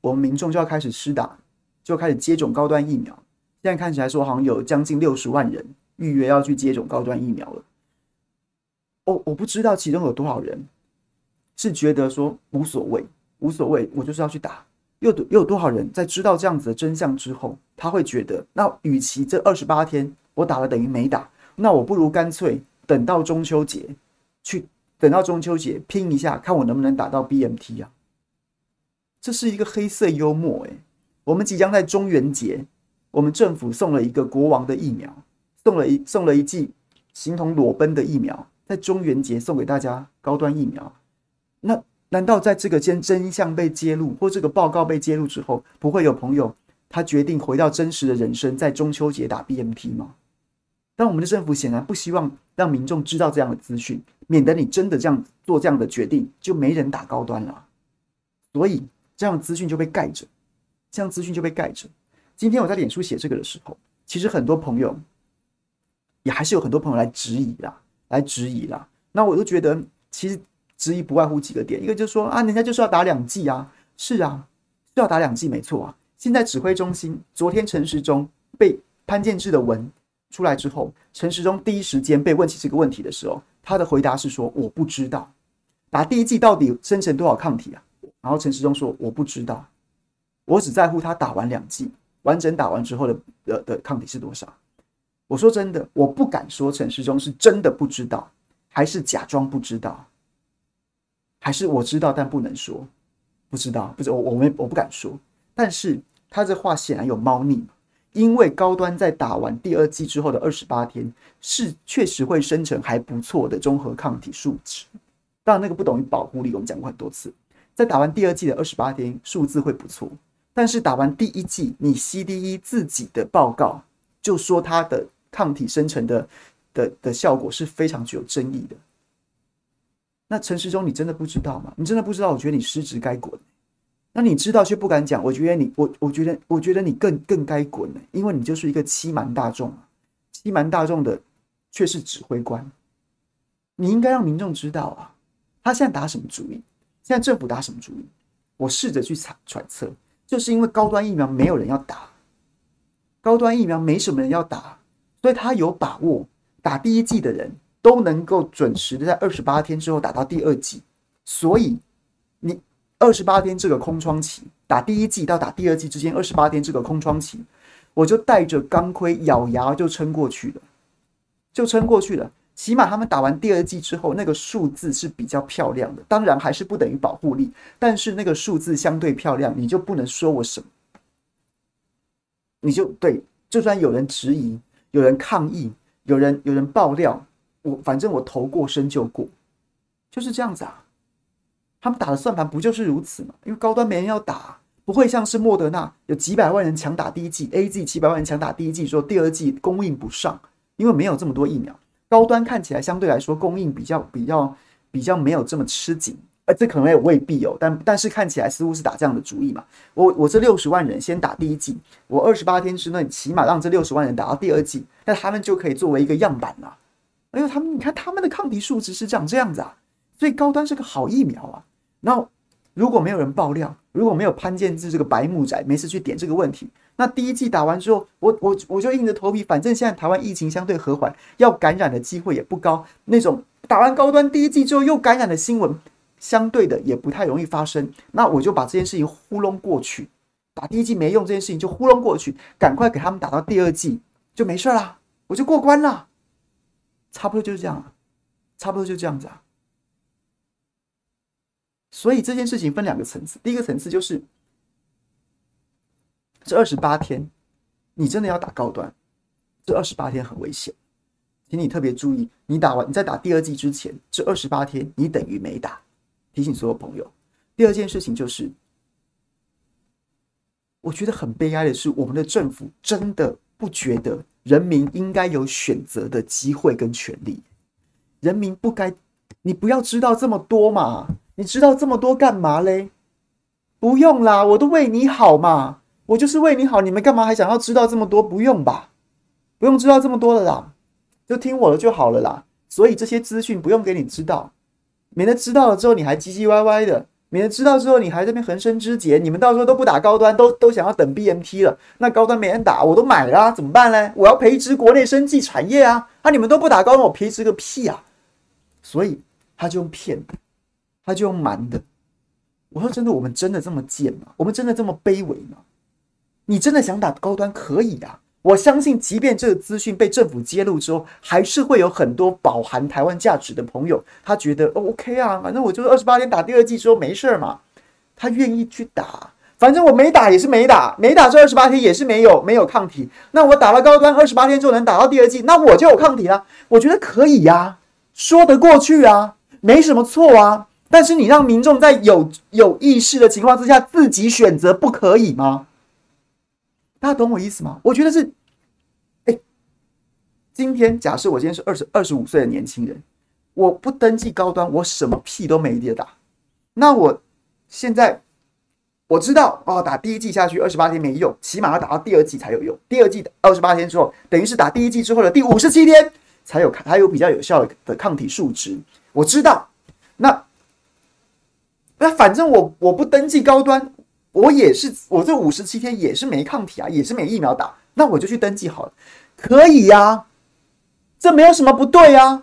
我们民众就要开始施打，就开始接种高端疫苗。现在看起来说，好像有将近六十万人预约要去接种高端疫苗了。哦，我不知道其中有多少人。是觉得说无所谓，无所谓，我就是要去打。又又有多少人在知道这样子的真相之后，他会觉得，那与其这二十八天我打了等于没打，那我不如干脆等到中秋节去，等到中秋节拼一下，看我能不能打到 BMT 啊？这是一个黑色幽默诶、我们即将在中元节，我们政府送了一个国王的疫苗，送了一送了一剂形同裸奔的疫苗，在中元节送给大家高端疫苗。那难道在这个间真相被揭露，或这个报告被揭露之后，不会有朋友他决定回到真实的人生，在中秋节打 BNT 吗？但我们的政府显然不希望让民众知道这样的资讯，免得你真的这样做这样的决定，就没人打高端了。所以这样资讯就被盖着，这样资讯就被盖着。今天我在脸书写这个的时候，其实很多朋友也还是有很多朋友来质疑啦，来质疑啦。那我就觉得其实。质疑不外乎几个点，一个就是说啊，人家就是要打两剂啊，是啊，是要打两剂没错啊。现在指挥中心昨天陈时中被潘建志的文出来之后，陈时中第一时间被问起这个问题的时候，他的回答是说我不知道打第一剂到底生成多少抗体啊。然后陈时中说我不知道，我只在乎他打完两剂完整打完之后的的的抗体是多少。我说真的，我不敢说陈时中是真的不知道，还是假装不知道。还是我知道，但不能说，不知道，不知我我没我不敢说。但是他这话显然有猫腻，因为高端在打完第二剂之后的二十八天，是确实会生成还不错的中和抗体数值。当然，那个不等于保护力，我们讲过很多次。在打完第二季的二十八天，数字会不错。但是打完第一季，你 CDE 自己的报告就说它的抗体生成的的的效果是非常具有争议的。那陈时中，你真的不知道吗？你真的不知道？我觉得你失职该滚。那你知道却不敢讲，我觉得你，我我觉得，我觉得你更更该滚呢，因为你就是一个欺瞒大众，欺瞒大众的却是指挥官。你应该让民众知道啊，他现在打什么主意？现在政府打什么主意？我试着去揣揣测，就是因为高端疫苗没有人要打，高端疫苗没什么人要打，所以他有把握打第一剂的人。都能够准时的在二十八天之后打到第二剂，所以你二十八天这个空窗期，打第一剂到打第二剂之间二十八天这个空窗期，我就带着钢盔咬牙就撑过去了，就撑过去了。起码他们打完第二剂之后，那个数字是比较漂亮的，当然还是不等于保护力，但是那个数字相对漂亮，你就不能说我什么，你就对，就算有人质疑，有人抗议，有人有人爆料。我反正我投过身就过，就是这样子啊。他们打的算盘不就是如此吗？因为高端没人要打，不会像是莫德纳有几百万人抢打第一剂，AZ 七百万人抢打第一剂，说第二剂供应不上，因为没有这么多疫苗。高端看起来相对来说供应比较比较比较没有这么吃紧，呃，这可能也未必有，但但是看起来似乎是打这样的主意嘛。我我这六十万人先打第一剂，我二十八天之内起码让这六十万人打到第二剂，那他们就可以作为一个样板了。因为，他们你看他们的抗体数值是长这样子啊，所以高端是个好疫苗啊。然后如果没有人爆料，如果没有潘建志这个白目仔没事去点这个问题，那第一季打完之后，我我我就硬着头皮，反正现在台湾疫情相对和缓，要感染的机会也不高。那种打完高端第一季之后又感染的新闻，相对的也不太容易发生。那我就把这件事情糊弄过去，打第一季没用这件事情就糊弄过去，赶快给他们打到第二季就没事了，我就过关了。差不多就是这样，差不多就这样子啊。所以这件事情分两个层次，第一个层次就是这二十八天，你真的要打高端，这二十八天很危险，请你特别注意，你打完你在打第二季之前，这二十八天你等于没打，提醒所有朋友。第二件事情就是，我觉得很悲哀的是，我们的政府真的不觉得。人民应该有选择的机会跟权利，人民不该，你不要知道这么多嘛？你知道这么多干嘛嘞？不用啦，我都为你好嘛，我就是为你好，你们干嘛还想要知道这么多？不用吧，不用知道这么多的啦，就听我的就好了啦。所以这些资讯不用给你知道，免得知道了之后你还唧唧歪歪的。免得知道之后，你还在这边横生枝节，你们到时候都不打高端，都都想要等 BMT 了。那高端没人打，我都买了啊，怎么办呢？我要培植国内生技产业啊！啊，你们都不打高端，我培植个屁啊！所以他就用骗的，他就用瞒的。我说真的，我们真的这么贱吗？我们真的这么卑微吗？你真的想打高端可以啊！我相信，即便这个资讯被政府揭露之后，还是会有很多饱含台湾价值的朋友，他觉得 OK 啊，反正我就是二十八天打第二剂之后没事嘛，他愿意去打。反正我没打也是没打，没打这二十八天也是没有没有抗体。那我打了高端，二十八天就能打到第二剂，那我就有抗体了。我觉得可以呀、啊，说得过去啊，没什么错啊。但是你让民众在有有意识的情况之下自己选择，不可以吗？大家懂我意思吗？我觉得是，哎，今天假设我今天是二十二十五岁的年轻人，我不登记高端，我什么屁都没得打。那我现在我知道哦，打第一剂下去二十八天没用，起码要打到第二剂才有用。第二剂二十八天之后，等于是打第一剂之后的第五十七天才有还有比较有效的抗体数值。我知道，那那反正我我不登记高端。我也是，我这五十七天也是没抗体啊，也是没疫苗打，那我就去登记好了，可以呀、这没有什么不对啊。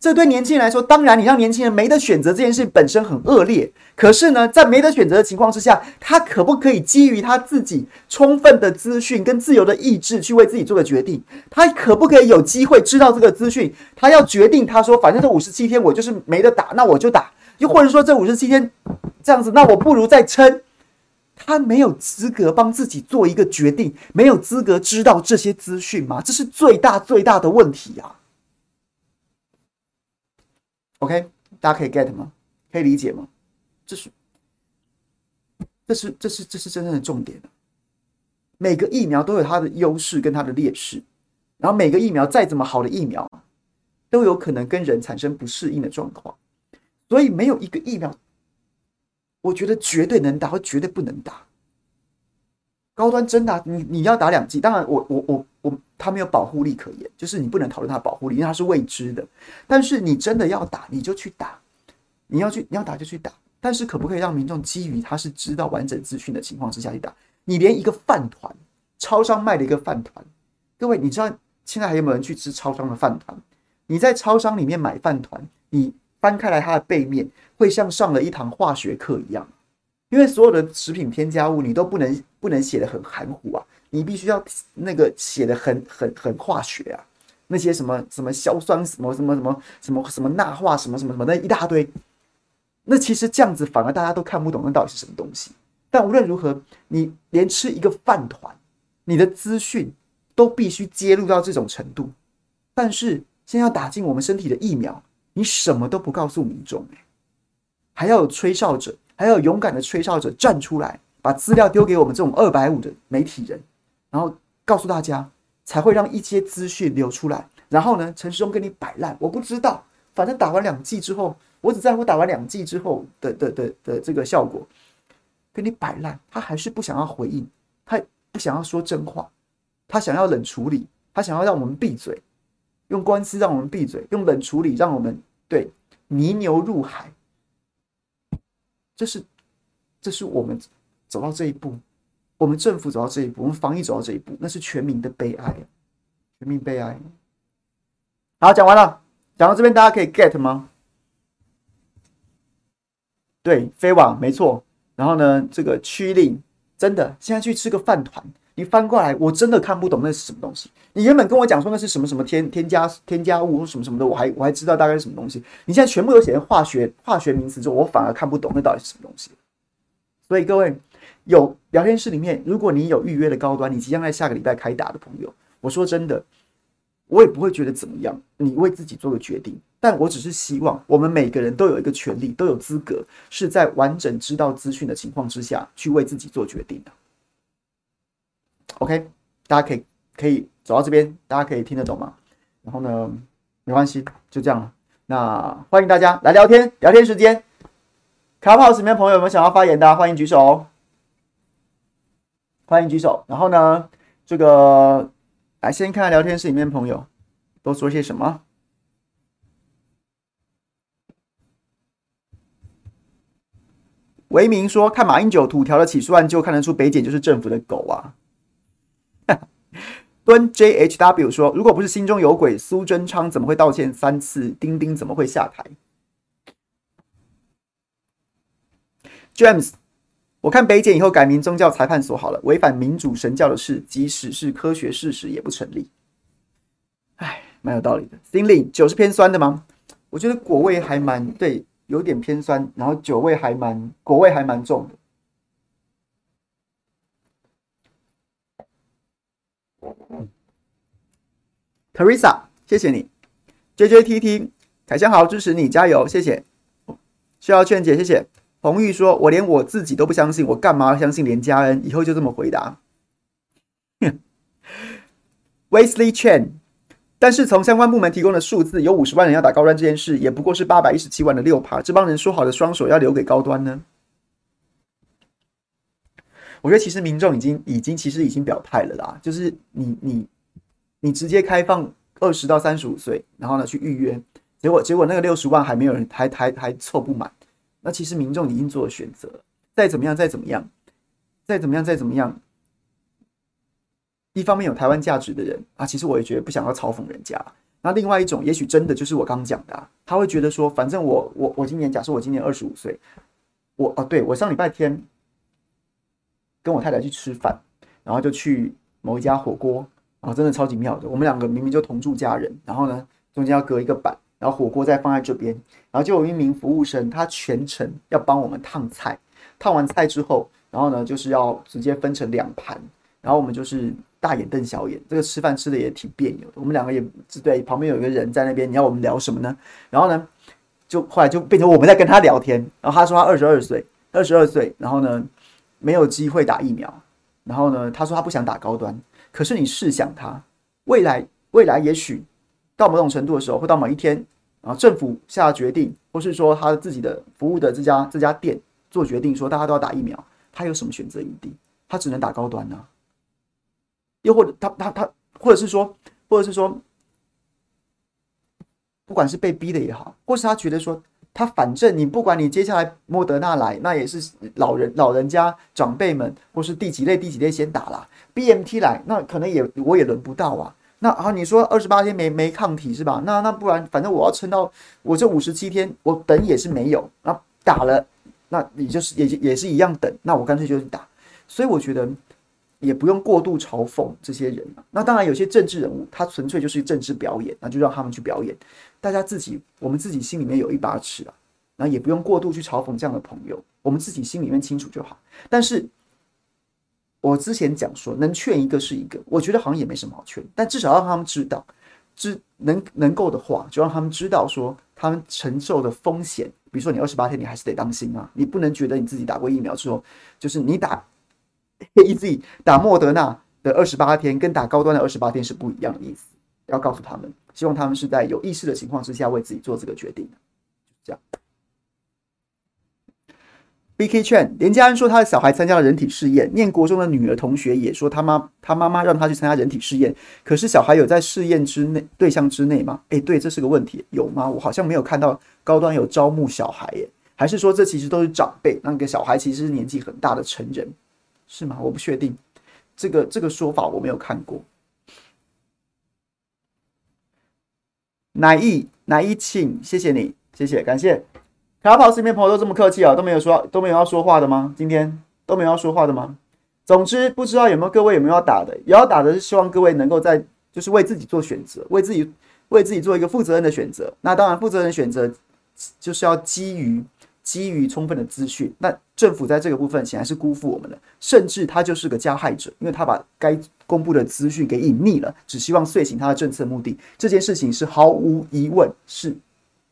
这对年轻人来说，当然你让年轻人没得选择这件事本身很恶劣，可是呢，在没得选择的情况之下，他可不可以基于他自己充分的资讯跟自由的意志去为自己做个决定？他可不可以有机会知道这个资讯？他要决定，他说反正这五十七天我就是没得打，那我就打，又或者说这五十七天这样子，那我不如再撑。他没有资格帮自己做一个决定，没有资格知道这些资讯吗？这是最大最大的问题呀、啊。OK，大家可以 get 吗？可以理解吗？这是，这是，这是，这是真正的重点。每个疫苗都有它的优势跟它的劣势，然后每个疫苗再怎么好的疫苗，都有可能跟人产生不适应的状况，所以没有一个疫苗。我觉得绝对能打，或绝对不能打。高端真的、你你要打两剂，当然我我我我，他没有保护力可言，就是你不能讨论它的保护力，因为它是未知的。但是你真的要打，你就去打，你要去你要打就去打。但是可不可以让民众基于他是知道完整资讯的情况之下去打？你连一个饭团，超商卖的一个饭团，各位你知道现在还有没有人去吃超商的饭团？你在超商里面买饭团，你翻开来它的背面。会像上了一堂化学课一样，因为所有的食品添加物你都不能不能写得很含糊啊，你必须要那个写得很很很化学啊，那些什么什么硝酸什么什么什么什么什么钠化什么什么什么那一大堆，那其实这样子反而大家都看不懂那到底是什么东西。但无论如何，你连吃一个饭团，你的资讯都必须揭露到这种程度。但是现在要打进我们身体的疫苗，你什么都不告诉民众，还要有吹哨者，还要勇敢的吹哨者站出来，把资料丢给我们这种二百五的媒体人，然后告诉大家，才会让一些资讯流出来。然后呢，陈世忠跟你摆烂，我不知道，反正打完两剂之后，我只在乎打完两剂之后的的的，的这个效果，跟你摆烂，他还是不想要回应，他不想要说真话，他想要冷处理，他想要让我们闭嘴，用官司让我们闭嘴，用冷处理让我们对泥牛入海。这是，这是我们走到这一步，我们政府走到这一步，我们防疫走到这一步，那是全民的悲哀，全民悲哀。好，讲完了，讲到这边大家可以 get 吗？对，飞网没错。然后呢，这个趋令真的，现在去吃个饭团，你翻过来，我真的看不懂那是什么东西。你原本跟我讲说那是什么什么添添加添加物或什么什么的，我还我还知道大概是什么东西。你现在全部都写成化学化学名词之后，我反而看不懂那到底是什么东西。所以各位有聊天室里面，如果你有预约的高端，你即将在下个礼拜开打的朋友，我说真的，我也不会觉得怎么样。你为自己做个决定，但我只是希望我们每个人都有一个权利，都有资格是在完整知道资讯的情况之下去为自己做决定的。OK，大家可以可以。走到这边，大家可以听得懂吗？然后呢，没关系，就这样了。那欢迎大家来聊天，聊天时间。Clubhouse 里面朋友有没有想要发言的？欢迎举手，欢迎举手。然后呢，这个来先看看聊天室里面朋友都说些什么。维明说：“看马英九土条的起诉案，就看得出北检就是政府的狗啊。”敦 JHW 说：“如果不是心中有鬼，苏贞昌怎么会道歉三次？丁丁怎么会下台？”James，我看北检以后改名宗教裁判所好了，违反民主神教的事，即使是科学事实也不成立。哎，蛮有道理的。心灵酒是偏酸的吗？我觉得果味还蛮对，有点偏酸，然后酒味还蛮果味还蛮重的。Teresa，谢谢你。JJTT，凯香好，支持你，加油，谢谢。需要劝解，谢谢。红玉说：“我连我自己都不相信，我干嘛要相信连家恩？以后就这么回答。<laughs> ”Wesley Chen，但是从相关部门提供的数字，有五十万人要打高端这件事，也不过是八百一十七万的六趴。这帮人说好的双手要留给高端呢？我觉得其实民众已经已经其实已经表态了啦，就是你你你直接开放二十到三十五岁，然后呢去预约，结果结果那个六十万还没有人还还还凑不满，那其实民众已经做了选择，再怎么样再怎么样再怎么样再怎么样，一方面有台湾价值的人啊，其实我也觉得不想要嘲讽人家，那另外一种也许真的就是我刚讲的，他会觉得说，反正我我我今年假设我今年二十五岁，我哦对我上礼拜天。跟我太太去吃饭，然后就去某一家火锅，啊真的超级妙的。我们两个明明就同住家人，然后呢中间要隔一个板，然后火锅再放在这边，然后就有一名服务生，他全程要帮我们烫菜，烫完菜之后，然后呢就是要直接分成两盘，然后我们就是大眼瞪小眼，这个吃饭吃的也挺别扭的。我们两个也对，旁边有一个人在那边，你要我们聊什么呢？然后呢就后来就变成我们在跟他聊天，然后他说他二十二岁，二十二岁，然后呢。没有机会打疫苗，然后呢，他说他不想打高端。可是你试想他未来，未来也许到某种程度的时候，会到某一天，啊政府下决定，或是说他自己的服务的这家这家店做决定，说大家都要打疫苗，他有什么选择余地？他只能打高端呢、又或者他他他，或者是说，或者是说，不管是被逼的也好，或是他觉得说。他反正你不管你接下来莫德纳来，那也是老人老人家长辈们或是第几类第几类先打啦。BMT 来，那可能也我也轮不到啊。那啊，你说二十八天没没抗体是吧？那那不然反正我要撑到我这五十七天，我等也是没有。那打了，那你就是也也是一样等。那我干脆就是打。所以我觉得也不用过度嘲讽这些人。那当然有些政治人物，他纯粹就是政治表演，那就让他们去表演。大家自己，我们自己心里面有一把尺啊，那也不用过度去嘲讽这样的朋友，我们自己心里面清楚就好。但是，我之前讲说，能劝一个是一个，我觉得好像也没什么好劝，但至少让他们知道，知能能够的话，就让他们知道说，他们承受的风险比如说你二十八天，你还是得当心啊，你不能觉得你自己打过疫苗之后，就是你打 <laughs> AZ 打莫德纳的二十八天跟打高端的二十八天是不一样的意思。要告诉他们，希望他们是在有意识的情况之下为自己做这个决定的，这样。B K 券连家安说他的小孩参加了人体试验，念国中的女儿同学也说他妈他妈妈让他去参加人体试验，可是小孩有在试验之内对象之内吗？诶，对，这是个问题，有吗？我好像没有看到高端有招募小孩耶，还是说这其实都是长辈？那个小孩其实是年纪很大的成人，是吗？我不确定，这个这个说法我没有看过。乃毅乃毅，请谢谢你，谢谢感谢。卡跑视频朋友都这么客气啊，都没有说都没有要说话的吗？今天都没有要说话的吗？总之不知道有没有各位有没有要打的，有要打的是希望各位能够在就是为自己做选择，为自己为自己做一个负责任的选择。那当然负责任选择就是要基于基于充分的资讯。那政府在这个部分显然是辜负我们的，甚至他就是个加害者，因为他把该公布的资讯给隐匿了，只希望遂行他的政策目的。这件事情是毫无疑问是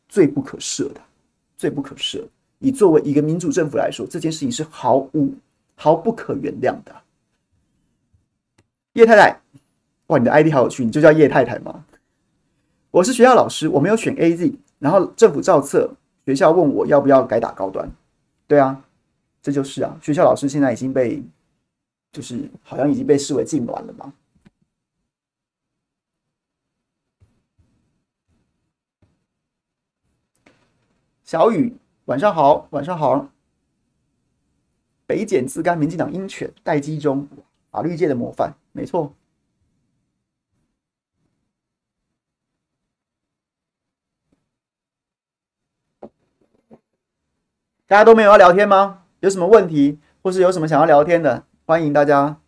罪不可赦的。罪不可赦。以作为一个民主政府来说，这件事情是毫无、毫不可原谅的。叶太太，哇，你的 ID 好有趣，你就叫叶太太吗？我是学校老师，我没有选 AZ，然后政府照册，学校问我要不要改打高端。对啊，这就是啊，学校老师现在已经被，就是好像已经被视为禁臠了嘛。小雨，晚上好，晚上好。北检自干，民进党鹰犬待机中，法律界的模范，没错。大家都没有要聊天吗？有什么问题，或是有什么想要聊天的，欢迎大家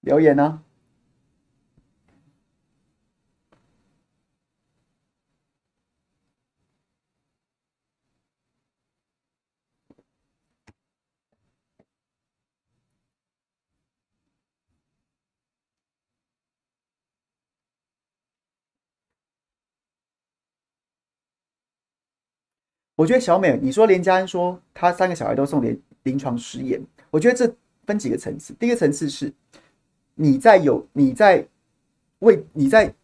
留言呢、我觉得小美，你说连家安说他三个小孩都送临临床试验，我觉得这分几个层次。第一个层次是，你在有你在为你在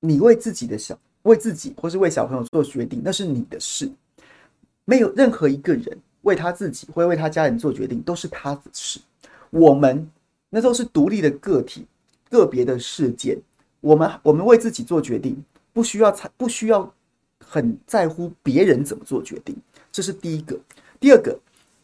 你为自己的小为自己或是为小朋友做决定，那是你的事。没有任何一个人为他自己或为他家人做决定，都是他的事。我们那都是独立的个体，个别的事件。我们我们为自己做决定，不需要才不需要。很在乎别人怎么做决定，这是第一个。第二个，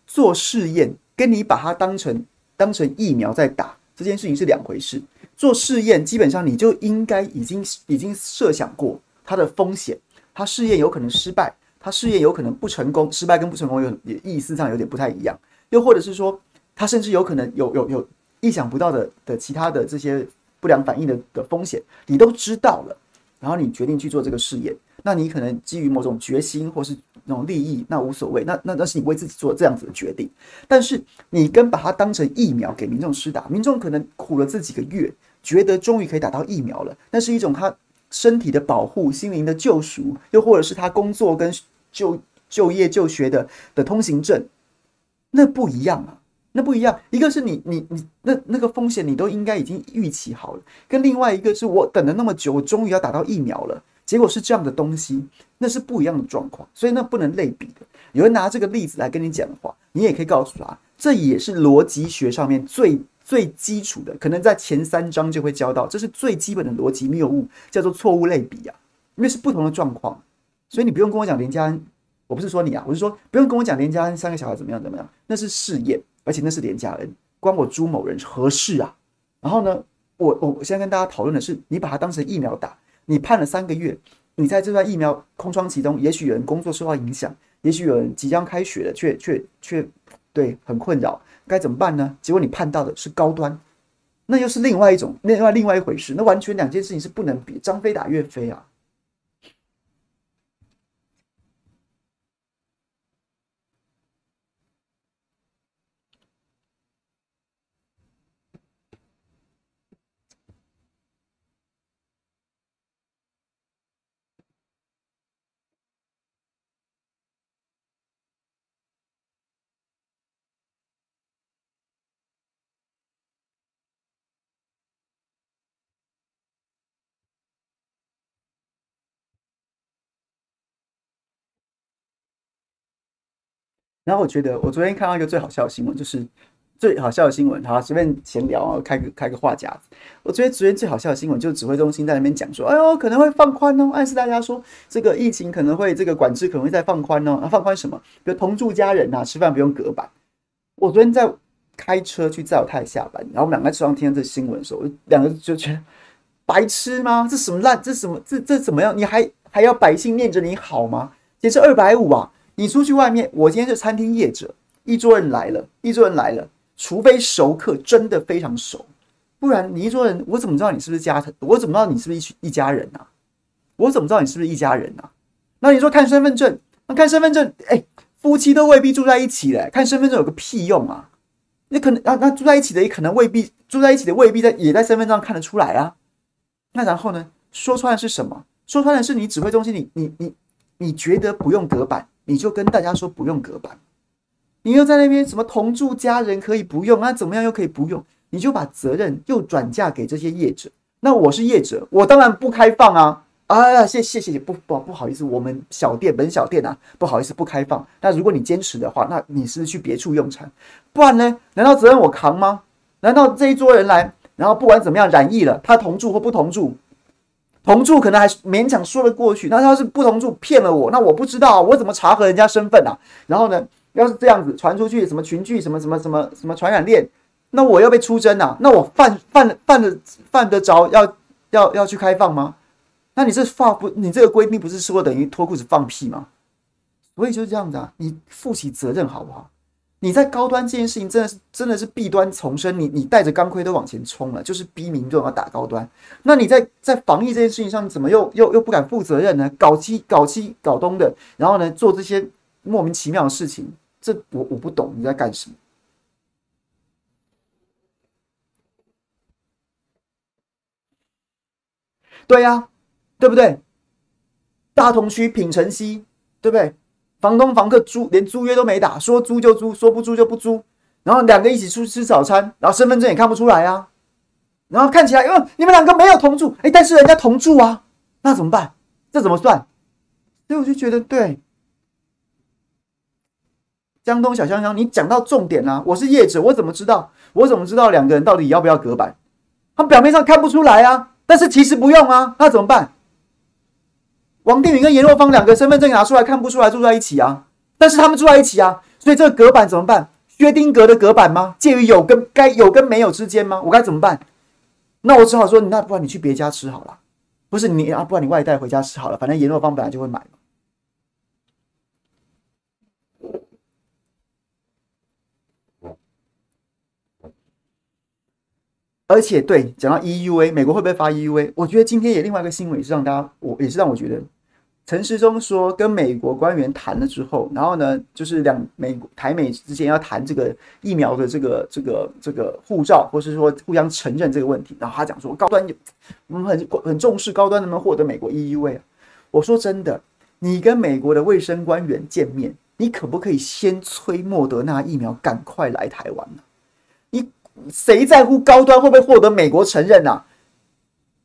做试验跟你把它当成当成疫苗在打这件事情是两回事。做试验基本上你就应该已经已经设想过它的风险，它试验有可能失败，它试验有可能不成功。失败跟不成功有也意思上有点不太一样。又或者是说，它甚至有可能有有有意想不到的的其他的这些不良反应的的风险，你都知道了，然后你决定去做这个试验。那你可能基于某种决心或是那种利益，那无所谓，那那那是你为自己做这样子的决定。但是你跟把它当成疫苗给民众施打，民众可能苦了这几个月，觉得终于可以打到疫苗了，那是一种他身体的保护、心灵的救赎，又或者是他工作跟就就业就学的的通行证，那不一样啊，那不一样。一个是你你你那那个风险你都应该已经预期好了，跟另外一个是我等了那么久，我终于要打到疫苗了。结果是这样的东西，那是不一样的状况，所以那不能类比的。有人拿这个例子来跟你讲的话，你也可以告诉他，这也是逻辑学上面最最基础的，可能在前三章就会教到，这是最基本的逻辑谬误，叫做错误类比啊，因为是不同的状况，所以你不用跟我讲连家安，我不是说你啊，我是说不用跟我讲连家安三个小孩怎么样怎么样，那是试验，而且那是连家恩，关我朱某人何事啊？然后呢，我我我现在跟大家讨论的是，你把它当成疫苗打。你判了三个月，你在这段疫苗空窗期中，也许有人工作受到影响，也许有人即将开学了，却却却对很困扰，该怎么办呢？结果你判到的是高端，那又是另外一种，另外另外一回事，那完全两件事情是不能比，张飞打岳飞啊。然后我觉得，我昨天看到一个最好笑的新闻，就是最好笑的新闻。好，随便闲聊啊，开个开个话匣子。我觉得昨天最好笑的新闻，就是指挥中心在那边讲说，哎呦，可能会放宽哦，暗示大家说这个疫情可能会这个管制可能会再放宽哦。啊，放宽什么？比如同住家人呐、啊，吃饭不用隔板。我昨天在开车去载我太太下班，然后我们两个在车上听到这新闻的时候，我两个就觉得白痴吗？这什么烂？这什么？这这怎么样？你还还要百姓念着你好吗？也是二百五啊！你出去外面，我今天是餐厅业者，一桌人来了，一桌人来了，除非熟客真的非常熟，不然你一桌人，我怎么知道你是不是家？我怎么知道你是不是一一家人啊？我怎么知道你是不是一家人啊？那你说看身份证，那看身份证，哎，夫妻都未必住在一起嘞，看身份证有个屁用啊？你可能啊，那住在一起的也可能未必住在一起的未必在也在身份证上看得出来啊。那然后呢？说穿的是什么？说穿的是你指挥中心，你你你你觉得不用隔板？你就跟大家说不用隔板，你又在那边什么同住家人可以不用，啊怎么样又可以不用？你就把责任又转嫁给这些业者。那我是业者，我当然不开放啊！啊，谢谢谢谢，不不不好意思，我们小店本小店啊，不好意思不开放。那如果你坚持的话，那你是去别处用餐？不然呢？难道责任我扛吗？难道这一桌人来，然后不管怎么样染疫了，他同住或不同住？同住可能还勉强说得过去，那他要是不同住骗了我，那我不知道我怎么查核人家身份啊？然后呢，要是这样子传出去，什么群聚，什么什么什么什么传染链，那我要被出征啊？那我犯犯犯的犯得着要要要去开放吗？那你这话不，你这个规定不是说等于脱裤子放屁吗？所以就是这样子啊，你负起责任好不好？你在高端这件事情真的是真的是弊端丛生，你你带着钢盔都往前冲了，就是逼民众要打高端。那你在在防疫这件事情上，怎么又又又不敢负责任呢？搞七搞七搞东的，然后呢做这些莫名其妙的事情，这我我不懂你在干什么。对呀、对不对？大同区品城西，对不对？房东房客租连租约都没打，说租就租，说不租就不租，然后两个一起出去吃早餐，然后身份证也看不出来啊，然后看起来，哟，你们两个没有同住，哎，但是人家同住啊，那怎么办？这怎么算？所以我就觉得，对，江东小香香，你讲到重点啦、啊，我是业者，我怎么知道？我怎么知道两个人到底要不要隔板？他表面上看不出来啊，但是其实不用啊，那怎么办？王定宇跟颜若芳两个身份证拿出来看不出来住在一起啊，但是他们住在一起啊，所以这个隔板怎么办？薛丁格的隔板吗？介于有跟该有跟没有之间吗？我该怎么办？那我只好说，那不然你去别家吃好了，不是你啊，不然你外带回家吃好了，反正颜若芳本来就会买。而且对，讲到 EUA，美国会不会发 EUA？我觉得今天也另外一个新闻也是让大家，我也是让我觉得，陈时中说跟美国官员谈了之后，然后呢，就是两美台美之间要谈这个疫苗的这个这个这个护照，或是说互相承认这个问题。然后他讲说高端，我们很很重视高端能不能获得美国 EUA 啊？我说真的，你跟美国的卫生官员见面，你可不可以先催莫德纳疫苗赶快来台湾呢？谁在乎高端会不会获得美国承认啊？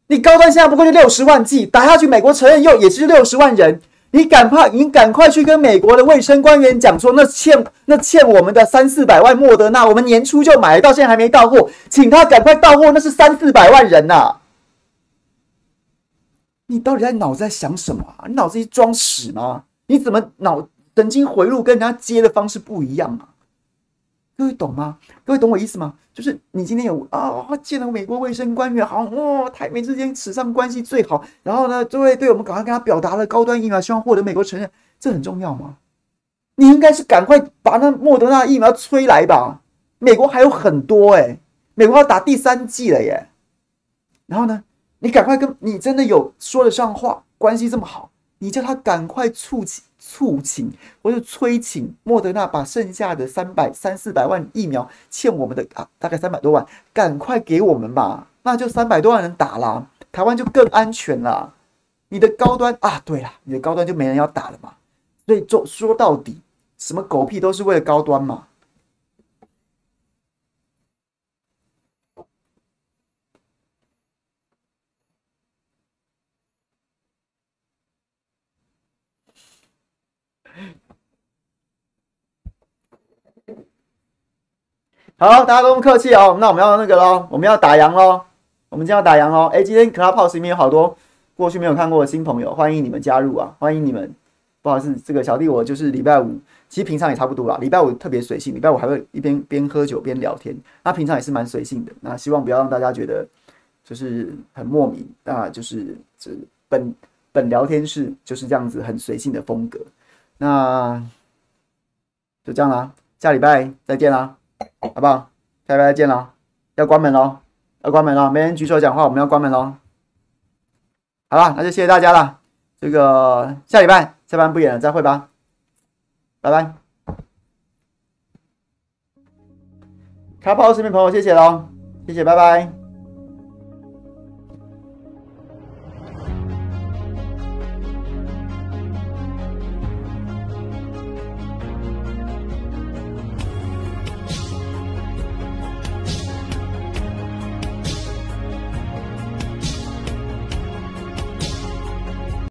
你高端现在不过就六十万剂，打下去美国承认又也是六十万人，你赶快你赶快去跟美国的卫生官员讲说，那欠那欠我们的三四百万莫德纳，我们年初就买，到现在还没到货，请他赶快到货，那是三四百万人呐、啊！你到底在脑子在想什么？你脑子里装屎吗？你怎么脑神经回路跟人家接的方式不一样啊？各位懂吗？各位懂我意思吗？就是你今天有啊，见了美国卫生官员，好哇，台美之间史上关系最好。然后呢，这位对我们赶快跟他表达了高端疫苗，希望获得美国承认，这很重要吗？你应该是赶快把那莫德纳疫苗催来吧。美国还有很多哎、美国要打第三剂了耶。然后呢，你赶快跟你真的有说得上话，关系这么好，你叫他赶快促请。促请或者催请莫德纳把剩下的三百三四百万疫苗欠我们的啊，大概三百多万，赶快给我们吧，那就三百多万人打了，台湾就更安全了。你的高端啊，对了，你的高端就没人要打了嘛。所以说说到底，什么狗屁都是为了高端嘛。好，大家都不客气哦，那我们要那个喽，我们要打烊喽，我们今天要打烊喽。哎，今天 Clubhouse 里面有好多过去没有看过的新朋友，欢迎你们加入啊，欢迎你们。不好意思，这个小弟我就是礼拜五，其实平常也差不多啦。礼拜五特别随性，礼拜五还会一边边喝酒边聊天。那平常也是蛮随性的。那希望不要让大家觉得就是很莫名，那就是这本本聊天室就是这样子很随性的风格。那就这样啦，下礼拜再见啦。好不好？下礼拜再见了，要关门喽，要关门了，没人举手讲话，我们要关门喽。好了，那就谢谢大家了。这个下礼拜下班不远了，再会吧，拜拜。卡跑视频朋友，谢谢喽，谢谢，拜拜。